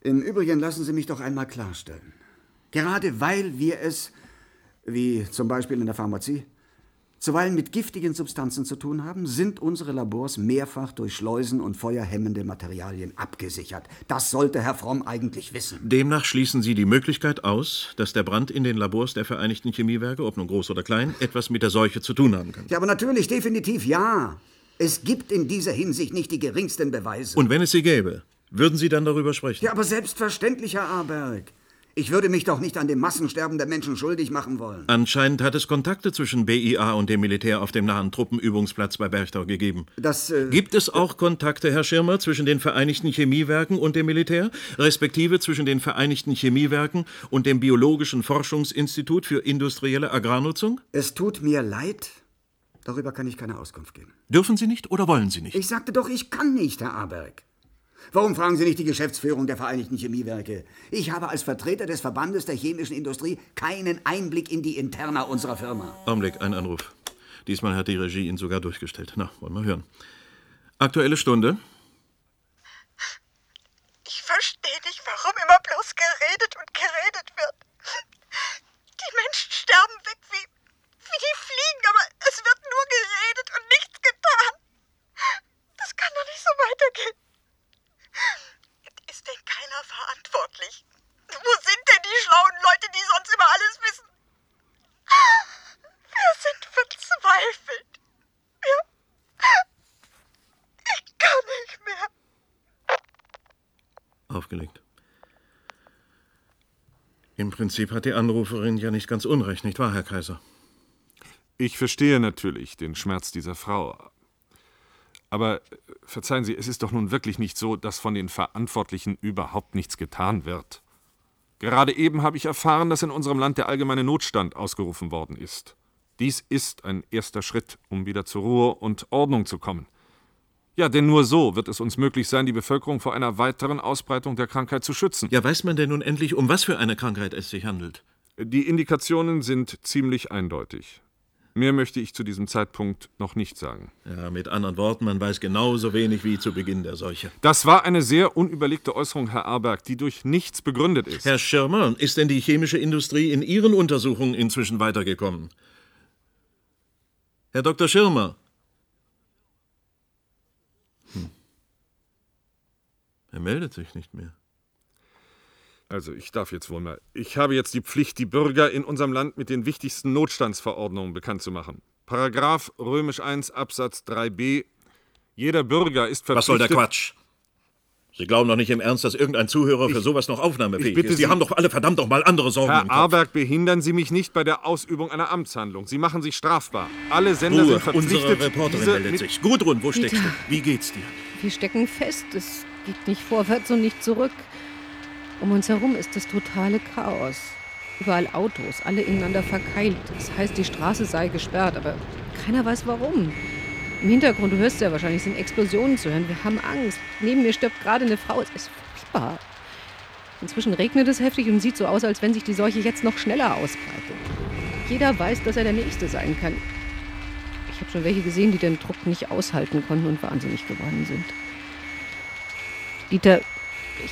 Im Übrigen lassen Sie mich doch einmal klarstellen. Gerade weil wir es, wie zum Beispiel in der Pharmazie, zuweilen mit giftigen Substanzen zu tun haben, sind unsere Labors mehrfach durch Schleusen und feuerhemmende Materialien abgesichert. Das sollte Herr Fromm eigentlich wissen. Demnach schließen Sie die Möglichkeit aus, dass der Brand in den Labors der Vereinigten Chemiewerke, ob nun groß oder klein, etwas mit der Seuche zu tun haben kann. Ja, aber natürlich, definitiv ja. Es gibt in dieser Hinsicht nicht die geringsten Beweise. Und wenn es sie gäbe, würden Sie dann darüber sprechen? Ja, aber selbstverständlich, Herr Aberg. Ich würde mich doch nicht an dem Massensterben der Menschen schuldig machen wollen. Anscheinend hat es Kontakte zwischen BIA und dem Militär auf dem nahen Truppenübungsplatz bei Berchtau gegeben. Das, äh, Gibt es auch Kontakte, Herr Schirmer, zwischen den Vereinigten Chemiewerken und dem Militär, respektive zwischen den Vereinigten Chemiewerken und dem Biologischen Forschungsinstitut für industrielle Agrarnutzung? Es tut mir leid. Darüber kann ich keine Auskunft geben. Dürfen Sie nicht oder wollen Sie nicht? Ich sagte doch, ich kann nicht, Herr Aberg. Warum fragen Sie nicht die Geschäftsführung der Vereinigten Chemiewerke? Ich habe als Vertreter des Verbandes der chemischen Industrie keinen Einblick in die Interna unserer Firma. Augenblick, ein Anruf. Diesmal hat die Regie ihn sogar durchgestellt. Na, wollen wir hören. Aktuelle Stunde. Ich verstehe nicht, warum immer bloß geredet und geredet wird. Die Menschen sterben weg wie, wie die Fliegen, aber es wird nur geredet und nichts getan. Das kann doch nicht so weitergehen. Ist denn keiner verantwortlich? Wo sind denn die schlauen Leute, die sonst immer alles wissen? Wir sind verzweifelt. Wir. Ich kann nicht mehr. Aufgelegt. Im Prinzip hat die Anruferin ja nicht ganz unrecht, nicht wahr, Herr Kaiser? Ich verstehe natürlich den Schmerz dieser Frau. Aber verzeihen Sie, es ist doch nun wirklich nicht so, dass von den Verantwortlichen überhaupt nichts getan wird. Gerade eben habe ich erfahren, dass in unserem Land der allgemeine Notstand ausgerufen worden ist. Dies ist ein erster Schritt, um wieder zur Ruhe und Ordnung zu kommen. Ja, denn nur so wird es uns möglich sein, die Bevölkerung vor einer weiteren Ausbreitung der Krankheit zu schützen. Ja, weiß man denn nun endlich, um was für eine Krankheit es sich handelt? Die Indikationen sind ziemlich eindeutig. Mehr möchte ich zu diesem Zeitpunkt noch nicht sagen. Ja, mit anderen Worten, man weiß genauso wenig wie zu Beginn der Seuche. Das war eine sehr unüberlegte Äußerung, Herr Arberg, die durch nichts begründet ist. Herr Schirmer, ist denn die chemische Industrie in Ihren Untersuchungen inzwischen weitergekommen? Herr Dr. Schirmer. Hm. Er meldet sich nicht mehr. Also, ich darf jetzt wohl mal. Ich habe jetzt die Pflicht, die Bürger in unserem Land mit den wichtigsten Notstandsverordnungen bekannt zu machen. Paragraph römisch 1 Absatz 3b. Jeder Bürger ist verpflichtet. Was soll der Quatsch? Sie glauben doch nicht im Ernst, dass irgendein Zuhörer für Ich- sowas noch aufnahmefähig ich bitte ist. Sie Sie- haben doch alle verdammt noch mal andere Sorgen Herr im Kopf. Arberg, behindern Sie mich nicht bei der Ausübung einer Amtshandlung. Sie machen sich strafbar. Alle Sender Ruhe, sind verpflichtet, unsere Reporterin diese meldet sich. Gudrun, wo Dieter. steckst du? Wie geht's dir? Wir stecken fest. Es geht nicht vorwärts und nicht zurück. Um uns herum ist das totale Chaos. Überall Autos, alle ineinander verkeilt. Das heißt, die Straße sei gesperrt, aber keiner weiß warum. Im Hintergrund, du hörst ja wahrscheinlich, sind Explosionen zu hören. Wir haben Angst. Neben mir stirbt gerade eine Frau. Es ist furchtbar. Inzwischen regnet es heftig und sieht so aus, als wenn sich die Seuche jetzt noch schneller ausbreitet. Jeder weiß, dass er der Nächste sein kann. Ich habe schon welche gesehen, die den Druck nicht aushalten konnten und wahnsinnig geworden sind. Dieter, ich,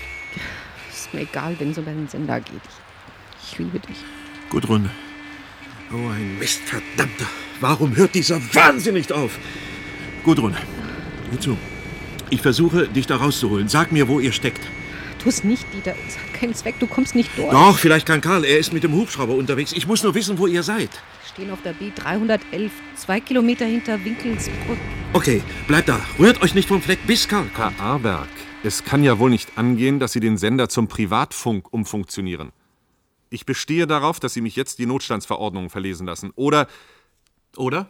mir egal, wenn es um deinen Sender geht. Ich, ich liebe dich. Gudrun. Oh, ein Mist, verdammter. Warum hört dieser Wahnsinn nicht auf? Gudrun, hör zu. Ich versuche, dich da rauszuholen. Sag mir, wo ihr steckt. Tu es nicht, Dieter. Es hat keinen Zweck. Du kommst nicht durch. Doch, vielleicht kann Karl. Er ist mit dem Hubschrauber unterwegs. Ich muss nur wissen, wo ihr seid. Wir stehen auf der B311, zwei Kilometer hinter Winkelsbrück. Okay, bleibt da. Rührt euch nicht vom Fleck, bis Karl kommt. Herr Arberg, es kann ja wohl nicht angehen, dass Sie den Sender zum Privatfunk umfunktionieren. Ich bestehe darauf, dass Sie mich jetzt die Notstandsverordnung verlesen lassen. Oder. Oder?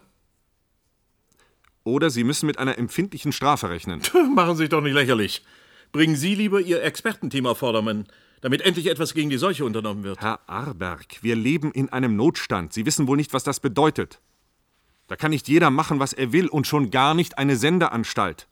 Oder Sie müssen mit einer empfindlichen Strafe rechnen. Machen Sie sich doch nicht lächerlich. Bringen Sie lieber Ihr Expertenteam auf Vordermann. damit endlich etwas gegen die Seuche unternommen wird. Herr Arberg, wir leben in einem Notstand. Sie wissen wohl nicht, was das bedeutet. Da kann nicht jeder machen, was er will und schon gar nicht eine Sendeanstalt.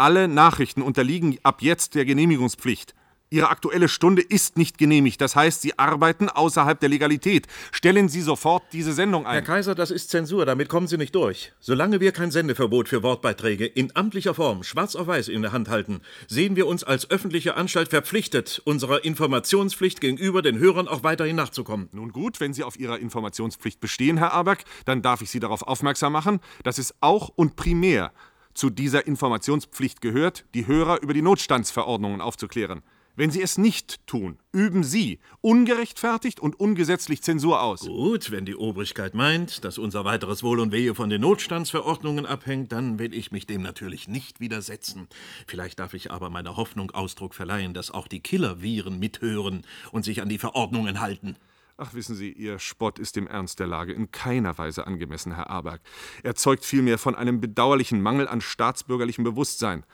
Alle Nachrichten unterliegen ab jetzt der Genehmigungspflicht. Ihre aktuelle Stunde ist nicht genehmigt. Das heißt, Sie arbeiten außerhalb der Legalität. Stellen Sie sofort diese Sendung ein. Herr Kaiser, das ist Zensur. Damit kommen Sie nicht durch. Solange wir kein Sendeverbot für Wortbeiträge in amtlicher Form, schwarz auf weiß in der Hand halten, sehen wir uns als öffentliche Anstalt verpflichtet, unserer Informationspflicht gegenüber den Hörern auch weiterhin nachzukommen. Nun gut, wenn Sie auf Ihrer Informationspflicht bestehen, Herr Aberg, dann darf ich Sie darauf aufmerksam machen, dass es auch und primär zu dieser Informationspflicht gehört, die Hörer über die Notstandsverordnungen aufzuklären. Wenn Sie es nicht tun, üben Sie ungerechtfertigt und ungesetzlich Zensur aus. Gut, wenn die Obrigkeit meint, dass unser weiteres Wohl und Wehe von den Notstandsverordnungen abhängt, dann will ich mich dem natürlich nicht widersetzen. Vielleicht darf ich aber meiner Hoffnung Ausdruck verleihen, dass auch die Killerviren mithören und sich an die Verordnungen halten. Ach, wissen Sie, Ihr Spott ist dem Ernst der Lage in keiner Weise angemessen, Herr Aberg. Er zeugt vielmehr von einem bedauerlichen Mangel an staatsbürgerlichem Bewusstsein.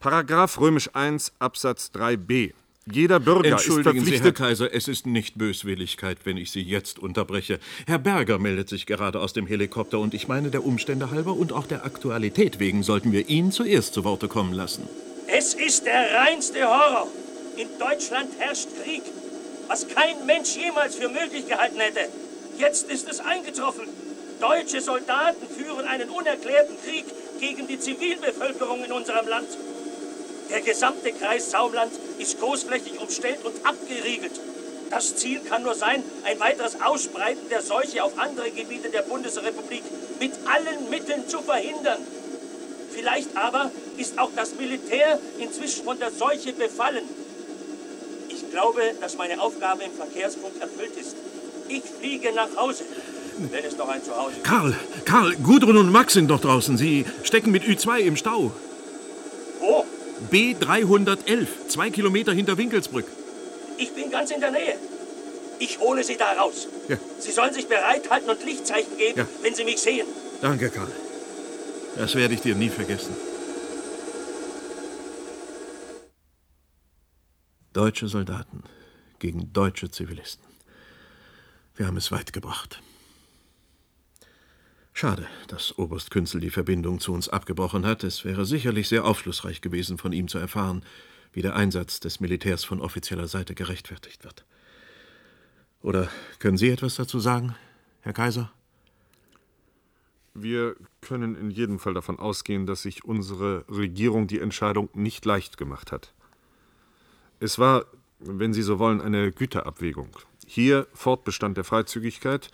Paragraph römisch 1 Absatz 3b. Jeder Bürger ist Entschuldigen Sie, Herr verpflichtet. Kaiser, es ist nicht Böswilligkeit, wenn ich Sie jetzt unterbreche. Herr Berger meldet sich gerade aus dem Helikopter und ich meine, der Umstände halber und auch der Aktualität wegen sollten wir ihn zuerst zu Worte kommen lassen. Es ist der reinste Horror. In Deutschland herrscht Krieg, was kein Mensch jemals für möglich gehalten hätte. Jetzt ist es eingetroffen. Deutsche Soldaten führen einen unerklärten Krieg gegen die Zivilbevölkerung in unserem Land. Der gesamte Kreis Saumland ist großflächig umstellt und abgeriegelt. Das Ziel kann nur sein, ein weiteres Ausbreiten der Seuche auf andere Gebiete der Bundesrepublik mit allen Mitteln zu verhindern. Vielleicht aber ist auch das Militär inzwischen von der Seuche befallen. Ich glaube, dass meine Aufgabe im Verkehrsfunk erfüllt ist. Ich fliege nach Hause, wenn es noch ein Zuhause gibt. Karl, Karl, Gudrun und Max sind doch draußen. Sie stecken mit Ü2 im Stau. Wo? B311, zwei Kilometer hinter Winkelsbrück. Ich bin ganz in der Nähe. Ich hole Sie da raus. Ja. Sie sollen sich bereithalten und Lichtzeichen geben, Ja. wenn Sie mich sehen. Danke, Karl. Das werde ich dir nie vergessen. Deutsche Soldaten gegen deutsche Zivilisten. Wir haben es weit gebracht. Schade, dass Oberst Künzel die Verbindung zu uns abgebrochen hat. Es wäre sicherlich sehr aufschlussreich gewesen, von ihm zu erfahren, wie der Einsatz des Militärs von offizieller Seite gerechtfertigt wird. Oder können Sie etwas dazu sagen, Herr Kaiser? Wir können in jedem Fall davon ausgehen, dass sich unsere Regierung die Entscheidung nicht leicht gemacht hat. Es war, wenn Sie so wollen, eine Güterabwägung. Hier Fortbestand der Freizügigkeit,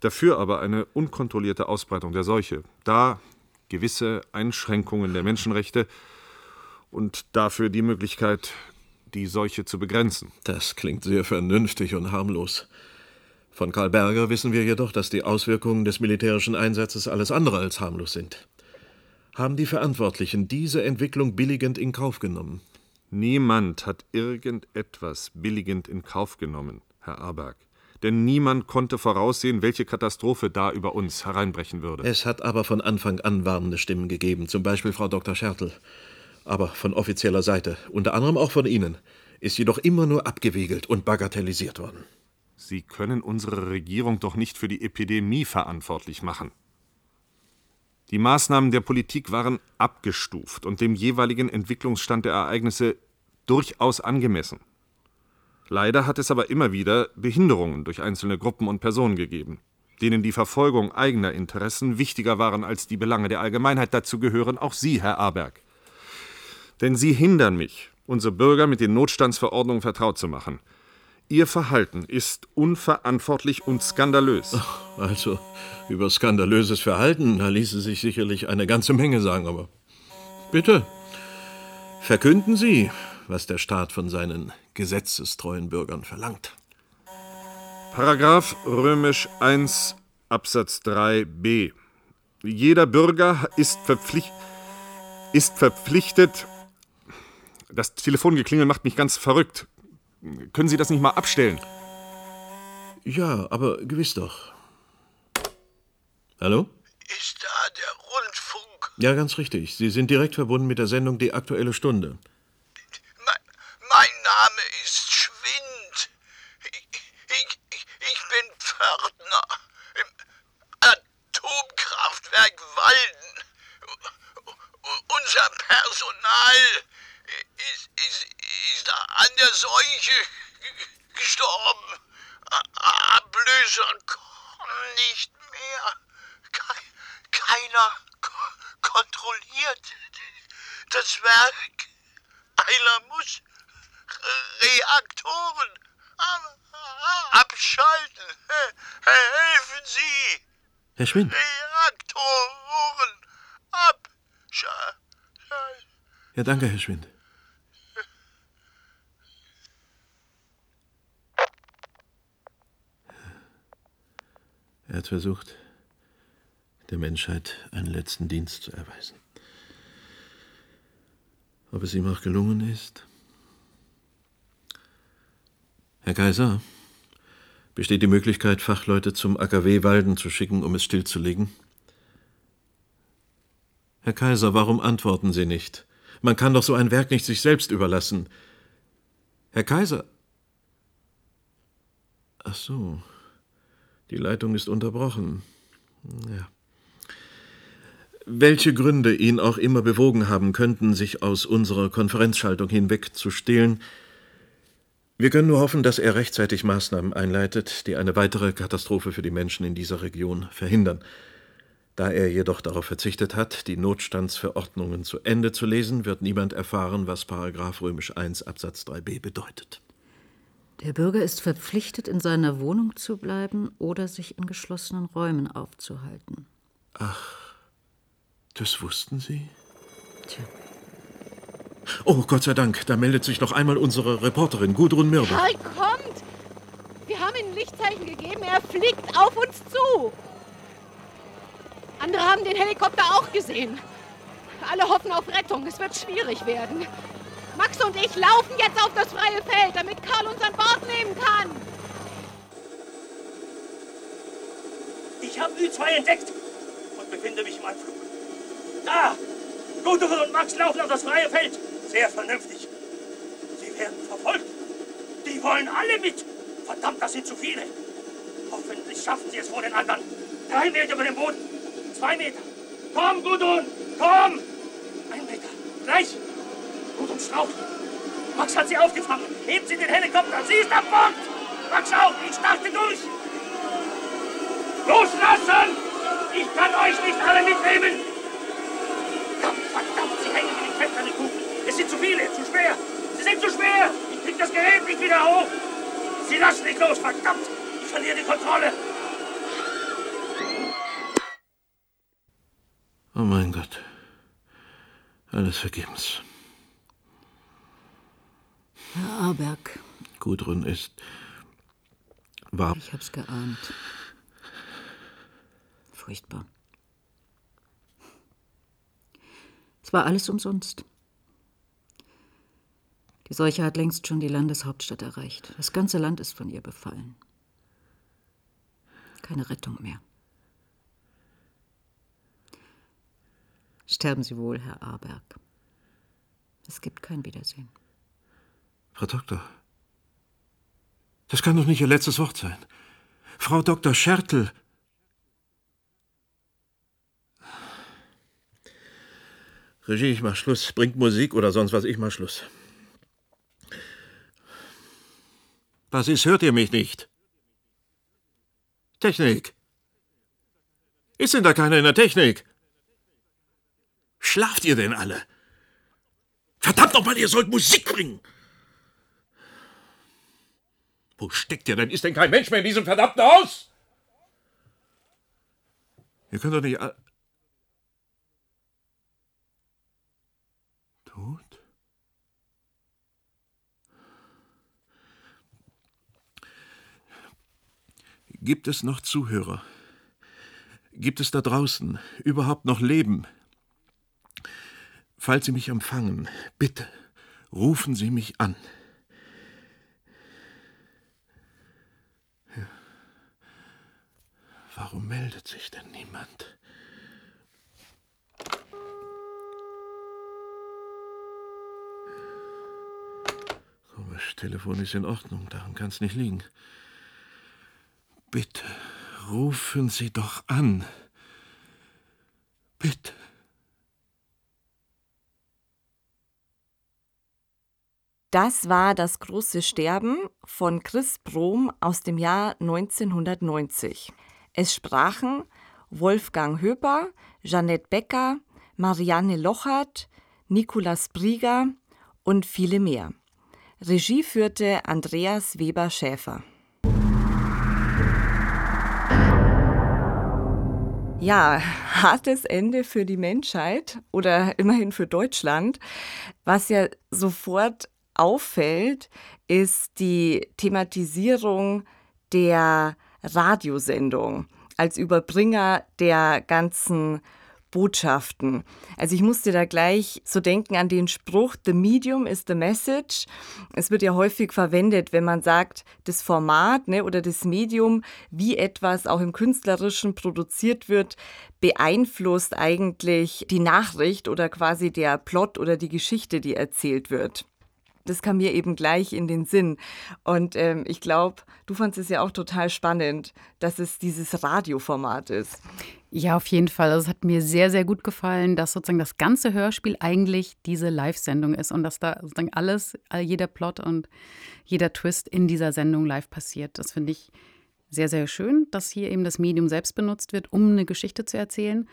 dafür aber eine unkontrollierte Ausbreitung der Seuche. Da gewisse Einschränkungen der Menschenrechte und dafür die Möglichkeit, die Seuche zu begrenzen. Das klingt sehr vernünftig und harmlos. Von Karl Berger wissen wir jedoch, dass die Auswirkungen des militärischen Einsatzes alles andere als harmlos sind. Haben die Verantwortlichen diese Entwicklung billigend in Kauf genommen? Niemand hat irgendetwas billigend in Kauf genommen, Herr Aberg. Denn niemand konnte voraussehen, welche Katastrophe da über uns hereinbrechen würde. Es hat aber von Anfang an warnende Stimmen gegeben, zum Beispiel Frau Dr. Schertl. Aber von offizieller Seite, unter anderem auch von Ihnen, ist jedoch immer nur abgewiegelt und bagatellisiert worden. Sie können unsere Regierung doch nicht für die Epidemie verantwortlich machen. Die Maßnahmen der Politik waren abgestuft und dem jeweiligen Entwicklungsstand der Ereignisse durchaus angemessen. Leider hat es aber immer wieder Behinderungen durch einzelne Gruppen und Personen gegeben, denen die Verfolgung eigener Interessen wichtiger waren als die Belange der Allgemeinheit. Dazu gehören auch Sie, Herr Aberg. Denn Sie hindern mich, unsere Bürger mit den Notstandsverordnungen vertraut zu machen. Ihr Verhalten ist unverantwortlich und skandalös. Also, über skandalöses Verhalten, da ließe sich sicherlich eine ganze Menge sagen, aber bitte, verkünden Sie, was der Staat von seinen gesetzestreuen Bürgern verlangt. Paragraph römisch 1 Absatz 3b. Jeder Bürger ist, verpflicht, ist verpflichtet. Das Telefongeklingel macht mich ganz verrückt. Können Sie das nicht mal abstellen? Ja, aber gewiss doch. Hallo? Ist da der Rundfunk? Ja, ganz richtig. Sie sind direkt verbunden mit der Sendung Die Aktuelle Stunde. Mein Name ist Schwab. Pförtner im Atomkraftwerk Walden. Unser Personal ist, ist, ist Seuche gestorben. Ablöser kommen nicht mehr. Keiner kontrolliert das Werk. Einer muss Reaktoren abschalten. Helfen Sie! Herr Schwind. Reaktoren abschalten. Ja, danke, Herr Schwind. Er hat versucht, der Menschheit einen letzten Dienst zu erweisen. Ob es ihm auch gelungen ist? Herr Kaiser, besteht die Möglichkeit, Fachleute zum AKW Walden zu schicken, um es stillzulegen? Herr Kaiser, warum antworten Sie nicht? Man kann doch so ein Werk nicht sich selbst überlassen. Herr Kaiser. Ach so. Die Leitung ist unterbrochen. Ja. Welche Gründe ihn auch immer bewogen haben könnten, sich aus unserer Konferenzschaltung hinweg zu stehlen, wir können nur hoffen, dass er rechtzeitig Maßnahmen einleitet, die eine weitere Katastrophe für die Menschen in dieser Region verhindern. Da er jedoch darauf verzichtet hat, die Notstandsverordnungen zu Ende zu lesen, wird niemand erfahren, was Paragraph römisch 1 Absatz 3b bedeutet. Der Bürger ist verpflichtet, in seiner Wohnung zu bleiben oder sich in geschlossenen Räumen aufzuhalten. Ach, das wussten Sie? Tja. Oh, Gott sei Dank, da meldet sich noch einmal unsere Reporterin Gudrun Mirbe. Karl kommt! Wir haben ihm ein Lichtzeichen gegeben, er fliegt auf uns zu. Andere haben den Helikopter auch gesehen. Alle hoffen auf Rettung, es wird schwierig werden. Max und ich laufen jetzt auf das freie Feld, damit Karl uns an Bord nehmen kann. Ich habe Ü2 entdeckt und befinde mich im Anflug. Da! Gudrun und Max laufen auf das freie Feld. Sehr vernünftig. Sie werden verfolgt. Die wollen alle mit. Verdammt, das sind zu viele. Hoffentlich schaffen sie es vor den anderen. Drei Meter über dem Boden. Zwei Meter. Komm, Gudrun, komm! Ein Meter. Gleich. Gudrun straucht. Max hat sie aufgefangen. Hebt sie den Helikopter. Sie ist an Bord. Max auch. Ich starte durch. Loslassen! Ich kann euch nicht alle mitnehmen. Komm, verdammt, sie hängen in den Fett an den Kufen. Es sind zu viele, zu schwer. Sie sind zu schwer. Ich krieg das Gerät nicht wieder hoch. Sie lassen nicht los, verdammt. Ich verliere die Kontrolle. Oh mein Gott. Alles vergebens. Herr Aberg. Gudrun ist. war. Ich hab's geahnt. Furchtbar. Es war alles umsonst. Die Seuche hat längst schon die Landeshauptstadt erreicht. Das ganze Land ist von ihr befallen. Keine Rettung mehr. Sterben Sie wohl, Herr Aberg. Es gibt kein Wiedersehen. Frau Doktor. Das kann doch nicht Ihr letztes Wort sein. Frau Dr. Schertl. Regie, ich mach Schluss. Bringt Musik oder sonst was, ich mach Schluss. Was ist, hört ihr mich nicht? Technik. Ist denn da keiner in der Technik? Schlaft ihr denn alle? Verdammt nochmal, ihr sollt Musik bringen! Wo steckt ihr denn? Ist denn kein Mensch mehr in diesem verdammten Haus? Ihr könnt doch nicht. Tot? Gibt es noch Zuhörer? Gibt es da draußen überhaupt noch Leben? Falls Sie mich empfangen, bitte rufen Sie mich an. Warum meldet sich denn niemand? Komisch, Telefon ist in Ordnung, daran kann es nicht liegen. Bitte, rufen Sie doch an. Bitte. Das war das große Sterben von Chris Brom aus dem Jahr 1990. Es sprachen Wolfgang Höper, Jeanette Becker, Marianne Lochert, Nikolaus Brieger und viele mehr. Regie führte Andreas Weber-Schäfer. Ja, hartes Ende für die Menschheit oder immerhin für Deutschland. Was ja sofort auffällt, ist die Thematisierung der Radiosendung als Überbringer der ganzen Botschaften. Also ich musste da gleich so denken an den Spruch, The Medium is the Message. Es wird ja häufig verwendet, wenn man sagt, das Format ne, oder das Medium, wie etwas auch im Künstlerischen produziert wird, beeinflusst eigentlich die Nachricht oder quasi der Plot oder die Geschichte, die erzählt wird das kam mir eben gleich in den Sinn. Und ähm, ich glaube, du fandest es ja auch total spannend, dass es dieses Radioformat ist. Ja, auf jeden Fall. Also es hat mir sehr, sehr gut gefallen, dass sozusagen das ganze Hörspiel eigentlich diese Live-Sendung ist und dass da sozusagen alles, jeder Plot und jeder Twist in dieser Sendung live passiert. Das finde ich sehr, sehr schön, dass hier eben das Medium selbst benutzt wird, um eine Geschichte zu erzählen.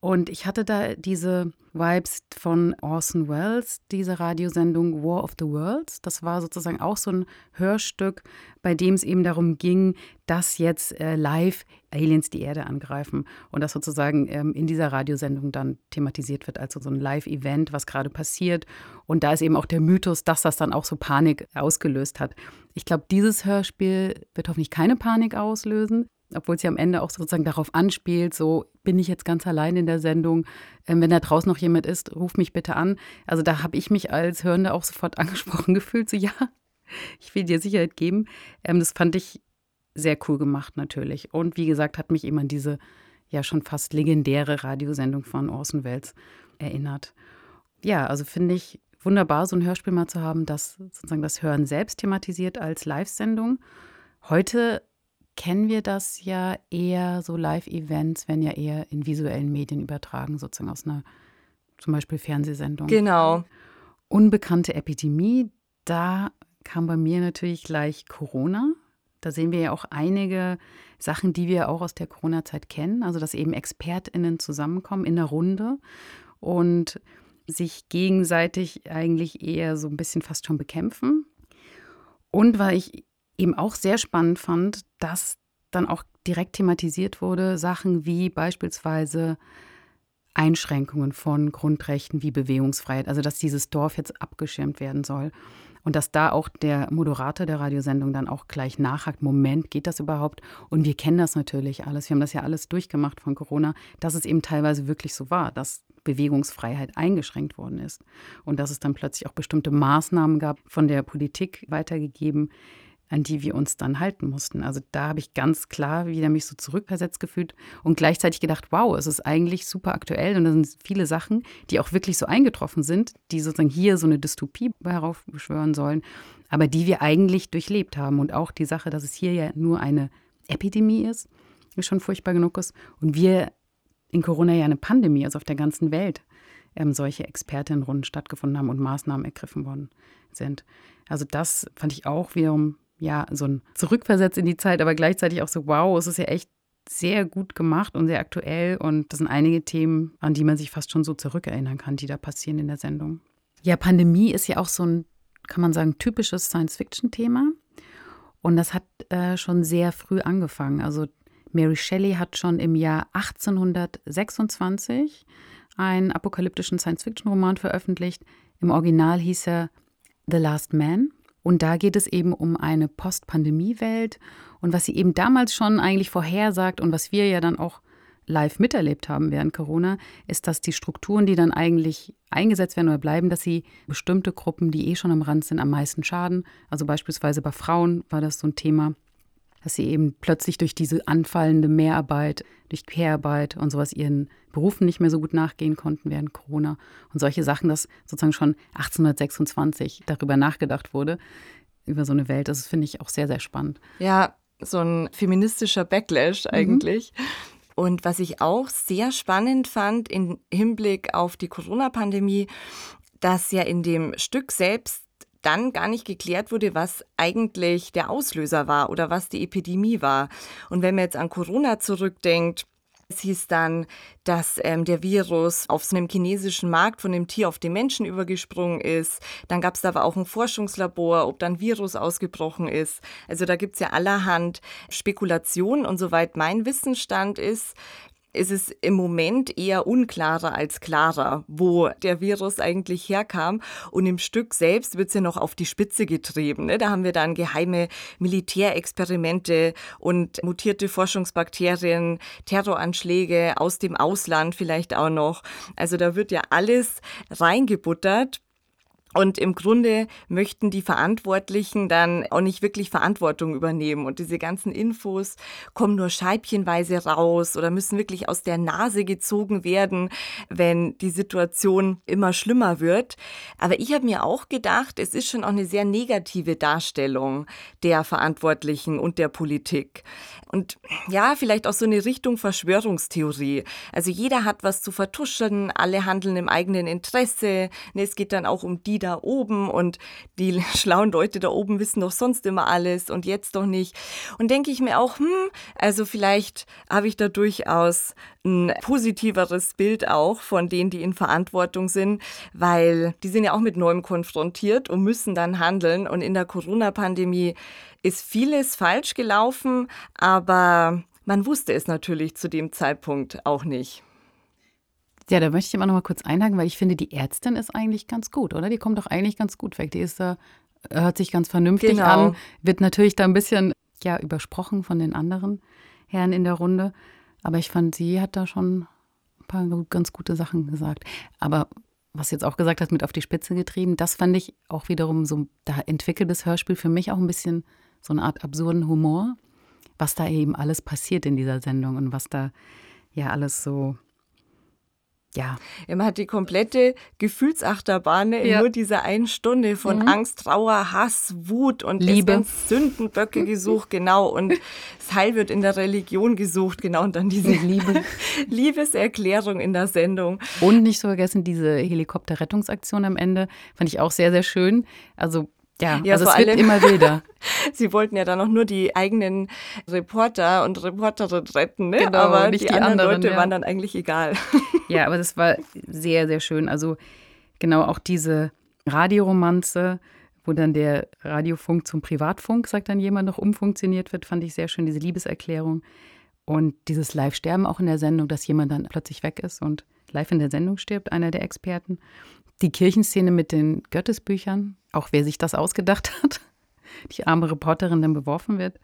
Und ich hatte da diese Vibes von Orson Welles, diese Radiosendung War of the Worlds. Das war sozusagen auch so ein Hörstück, bei dem es eben darum ging, dass jetzt äh, live Aliens die Erde angreifen und das sozusagen ähm, in dieser Radiosendung dann thematisiert wird, also so ein Live-Event, was gerade passiert. Und da ist eben auch der Mythos, dass das dann auch so Panik ausgelöst hat. Ich glaube, dieses Hörspiel wird hoffentlich keine Panik auslösen obwohl sie am Ende auch sozusagen darauf anspielt, so bin ich jetzt ganz allein in der Sendung. Ähm, wenn da draußen noch jemand ist, ruf mich bitte an. Also da habe ich mich als Hörende auch sofort angesprochen gefühlt, so ja, ich will dir Sicherheit geben. Ähm, das fand ich sehr cool gemacht natürlich. Und wie gesagt, hat mich eben an diese ja schon fast legendäre Radiosendung von Orson Welles erinnert. Ja, also finde ich wunderbar, so ein Hörspiel mal zu haben, das sozusagen das Hören selbst thematisiert als Live-Sendung. Heute kennen wir das ja eher so Live-Events, wenn ja eher in visuellen Medien übertragen, sozusagen aus einer zum Beispiel Fernsehsendung. Genau. Unbekannte Epidemie, da kam bei mir natürlich gleich Corona. Da sehen wir ja auch einige Sachen, die wir auch aus der Corona-Zeit kennen. Also, dass eben ExpertInnen zusammenkommen in der Runde und sich gegenseitig eigentlich eher so ein bisschen fast schon bekämpfen. Und weil ich eben auch sehr spannend fand, dass dann auch direkt thematisiert wurde, Sachen wie beispielsweise Einschränkungen von Grundrechten wie Bewegungsfreiheit, also dass dieses Dorf jetzt abgeschirmt werden soll. Und dass da auch der Moderator der Radiosendung dann auch gleich nachhakt, Moment, geht das überhaupt? Und wir kennen das natürlich alles, wir haben das ja alles durchgemacht von Corona, dass es eben teilweise wirklich so war, dass Bewegungsfreiheit eingeschränkt worden ist. Und dass es dann plötzlich auch bestimmte Maßnahmen gab, von der Politik weitergegeben, an die wir uns dann halten mussten. Also da habe ich ganz klar wieder mich so zurückversetzt gefühlt und gleichzeitig gedacht, wow, es ist eigentlich super aktuell und da sind viele Sachen, die auch wirklich so eingetroffen sind, die sozusagen hier so eine Dystopie heraufbeschwören sollen, aber die wir eigentlich durchlebt haben. Und auch die Sache, dass es hier ja nur eine Epidemie ist, ist schon furchtbar genug ist. Und wir in Corona ja eine Pandemie, also auf der ganzen Welt, ähm, solche Expertinnenrunden stattgefunden haben und Maßnahmen ergriffen worden sind. Also das fand ich auch wiederum ja, so ein Zurückversetz in die Zeit, aber gleichzeitig auch so, wow, es ist ja echt sehr gut gemacht und sehr aktuell. Und das sind einige Themen, an die man sich fast schon so zurückerinnern kann, die da passieren in der Sendung. Ja, Pandemie ist ja auch so ein, kann man sagen, typisches Science-Fiction-Thema. Und das hat äh, schon sehr früh angefangen. Also Mary Shelley hat schon im Jahr 1826 einen apokalyptischen Science-Fiction-Roman veröffentlicht. Im Original hieß er The Last Man. Und da geht es eben um eine Post-Pandemie-Welt. Und was sie eben damals schon eigentlich vorhersagt und was wir ja dann auch live miterlebt haben während Corona, ist, dass die Strukturen, die dann eigentlich eingesetzt werden oder bleiben, dass sie bestimmte Gruppen, die eh schon am Rand sind, am meisten schaden. Also beispielsweise bei Frauen war das so ein Thema dass sie eben plötzlich durch diese anfallende Mehrarbeit, durch Care-Arbeit und sowas ihren Berufen nicht mehr so gut nachgehen konnten während Corona und solche Sachen, dass sozusagen schon 1826 darüber nachgedacht wurde, über so eine Welt. Das finde ich auch sehr, sehr spannend. Ja, so ein feministischer Backlash eigentlich. Mhm. Und was ich auch sehr spannend fand im Hinblick auf die Corona-Pandemie, dass ja in dem Stück selbst dann gar nicht geklärt wurde, was eigentlich der Auslöser war oder was die Epidemie war. Und wenn man jetzt an Corona zurückdenkt, es hieß dann, dass ähm, der Virus auf einem chinesischen Markt von dem Tier auf den Menschen übergesprungen ist. Dann gab es aber auch ein Forschungslabor, ob dann Virus ausgebrochen ist. Also da gibt es ja allerhand Spekulationen. Und soweit mein Wissensstand ist, ist es im Moment eher unklarer als klarer, wo der Virus eigentlich herkam. Und im Stück selbst wird ja noch auf die Spitze getrieben. Ne? Da haben wir dann geheime Militärexperimente und mutierte Forschungsbakterien, Terroranschläge aus dem Ausland vielleicht auch noch. Also da wird ja alles reingebuttert. Und im Grunde möchten die Verantwortlichen dann auch nicht wirklich Verantwortung übernehmen. Und diese ganzen Infos kommen nur scheibchenweise raus oder müssen wirklich aus der Nase gezogen werden, wenn die Situation immer schlimmer wird. Aber ich habe mir auch gedacht, es ist schon auch eine sehr negative Darstellung der Verantwortlichen und der Politik. Und ja, vielleicht auch so eine Richtung Verschwörungstheorie. Also jeder hat was zu vertuschen, alle handeln im eigenen Interesse. Es geht dann auch um die da oben und die schlauen Leute da oben wissen doch sonst immer alles und jetzt doch nicht. Und denke ich mir auch, hm, also vielleicht habe ich da durchaus ein positiveres Bild auch von denen, die in Verantwortung sind, weil die sind ja auch mit Neuem konfrontiert und müssen dann handeln. Und in der Corona-Pandemie ist vieles falsch gelaufen, aber man wusste es natürlich zu dem Zeitpunkt auch nicht. Ja, da möchte ich immer noch mal kurz einhaken, weil ich finde, die Ärztin ist eigentlich ganz gut, oder? Die kommt doch eigentlich ganz gut weg. Die ist da, hört sich ganz vernünftig genau. an, wird natürlich da ein bisschen ja, übersprochen von den anderen Herren in der Runde. Aber ich fand, sie hat da schon ein paar ganz gute Sachen gesagt. Aber was jetzt auch gesagt hast, mit auf die Spitze getrieben, das fand ich auch wiederum so, da entwickelt das Hörspiel für mich auch ein bisschen so eine Art absurden Humor, was da eben alles passiert in dieser Sendung und was da ja alles so ja. Man hat die komplette Gefühlsachterbahn in ja. nur dieser einen Stunde von mhm. Angst, Trauer, Hass, Wut und Liebe. Sündenböcke gesucht, genau. Und das Heil wird in der Religion gesucht, genau. Und dann diese Liebe. Liebeserklärung in der Sendung. Und nicht zu vergessen, diese Helikopterrettungsaktion am Ende fand ich auch sehr, sehr schön. Also ja, ja also es wird immer wilder. Sie wollten ja dann auch nur die eigenen Reporter und Reporterinnen retten, ne? Genau, aber nicht die, die anderen, anderen Leute ja. waren dann eigentlich egal. Ja, aber das war sehr, sehr schön. Also genau auch diese Radioromanze, wo dann der Radiofunk zum Privatfunk, sagt dann jemand, noch umfunktioniert wird, fand ich sehr schön, diese Liebeserklärung. Und dieses Live-Sterben auch in der Sendung, dass jemand dann plötzlich weg ist und live in der Sendung stirbt, einer der Experten. Die Kirchenszene mit den Gottesbüchern, auch wer sich das ausgedacht hat, die arme Reporterin dann beworfen wird.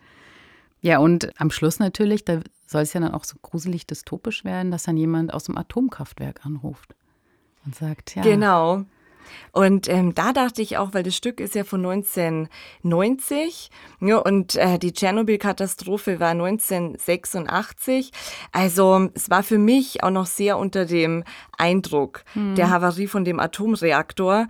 Ja, und am Schluss natürlich, da soll es ja dann auch so gruselig dystopisch werden, dass dann jemand aus dem Atomkraftwerk anruft und sagt, ja. Genau. Und ähm, da dachte ich auch, weil das Stück ist ja von 1990 ja, und äh, die Tschernobyl-Katastrophe war 1986. Also es war für mich auch noch sehr unter dem Eindruck hm. der Havarie von dem Atomreaktor.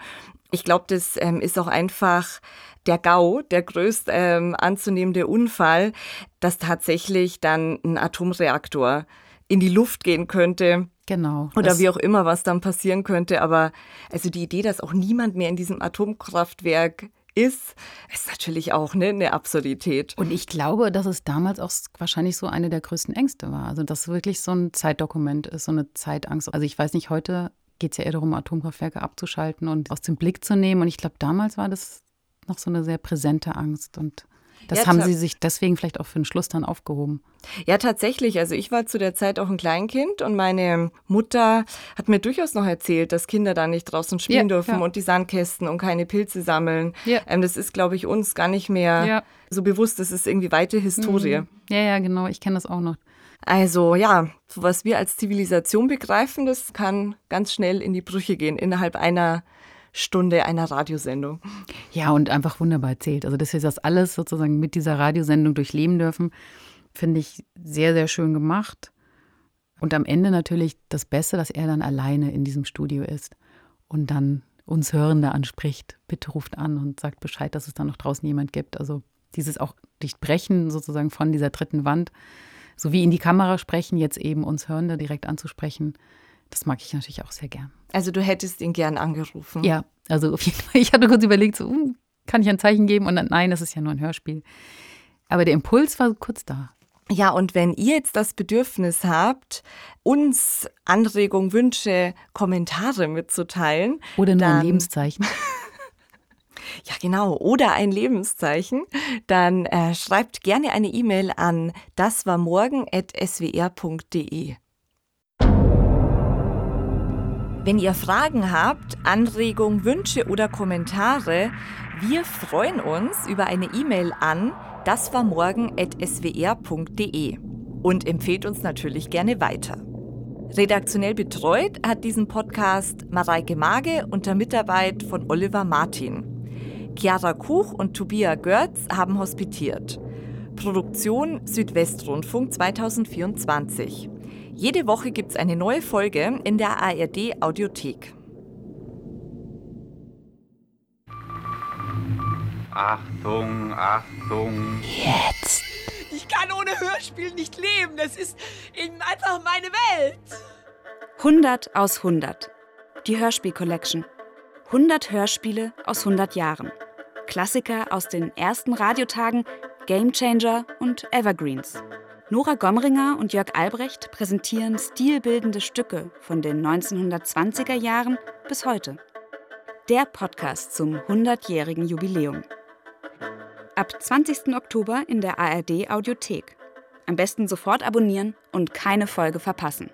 Ich glaube, das ähm, ist auch einfach der GAU, der größt ähm, anzunehmende Unfall, dass tatsächlich dann ein Atomreaktor in die Luft gehen könnte. Genau. Oder wie auch immer, was dann passieren könnte. Aber also die Idee, dass auch niemand mehr in diesem Atomkraftwerk ist, ist natürlich auch ne, eine Absurdität. Und ich glaube, dass es damals auch wahrscheinlich so eine der größten Ängste war. Also, dass es wirklich so ein Zeitdokument ist, so eine Zeitangst. Also, ich weiß nicht, heute geht es ja eher darum, Atomkraftwerke abzuschalten und aus dem Blick zu nehmen. Und ich glaube, damals war das noch so eine sehr präsente Angst und das ja, haben Sie sich deswegen vielleicht auch für den Schluss dann aufgehoben. Ja, tatsächlich. Also ich war zu der Zeit auch ein Kleinkind und meine Mutter hat mir durchaus noch erzählt, dass Kinder da nicht draußen spielen ja, dürfen ja. und die Sandkästen und keine Pilze sammeln. Ähm, das ist, glaube ich, uns gar nicht mehr so bewusst. Das ist irgendwie weite Historie. Mhm. Ja, ja, genau. Ich kenne das auch noch. Also ja, was wir als Zivilisation begreifen, das kann ganz schnell in die Brüche gehen innerhalb einer Stunde einer Radiosendung. Ja, und einfach wunderbar erzählt. Also, dass wir das alles sozusagen mit dieser Radiosendung durchleben dürfen, finde ich sehr, sehr schön gemacht. Und am Ende natürlich das Beste, dass er dann alleine in diesem Studio ist und dann uns Hörende anspricht. Bitte ruft an und sagt Bescheid, dass es da noch draußen jemand gibt. Also Dieses auch Durchbrechen sozusagen von dieser dritten Wand, so wie in die Kamera sprechen, jetzt eben uns Hörende direkt anzusprechen, das mag ich natürlich auch sehr gern. Also du hättest ihn gern angerufen. Ja, also auf jeden Fall. Ich hatte kurz überlegt, so, hm, kann ich ein Zeichen geben? Und dann, nein, das ist ja nur ein Hörspiel. Aber der Impuls war kurz da. Ja, und wenn ihr jetzt das Bedürfnis habt, uns Anregungen, Wünsche, Kommentare mitzuteilen. Oder nur ein Lebenszeichen. ja, genau. Oder ein Lebenszeichen. Dann äh, schreibt gerne eine E-Mail an daswarmorgen.swr.de. Wenn ihr Fragen habt, Anregungen, Wünsche oder Kommentare, wir freuen uns über eine E-Mail an daswarmorgen.swr.de und empfehlt uns natürlich gerne weiter. Redaktionell betreut hat diesen Podcast Mareike Mage unter Mitarbeit von Oliver Martin. Chiara Kuch und Tobias Görz haben hospitiert. Produktion Südwestrundfunk 2024. Jede Woche gibt es eine neue Folge in der ARD Audiothek. Achtung, Achtung. Jetzt. Ich kann ohne Hörspiel nicht leben. Das ist eben einfach meine Welt. 100 aus 100. Die Hörspiel Collection. 100 Hörspiele aus 100 Jahren. Klassiker aus den ersten Radiotagen, Gamechanger und Evergreens. Nora Gomringer und Jörg Albrecht präsentieren stilbildende Stücke von den 1920er Jahren bis heute. Der Podcast zum 100-jährigen Jubiläum. Ab 20. Oktober in der ARD Audiothek. Am besten sofort abonnieren und keine Folge verpassen.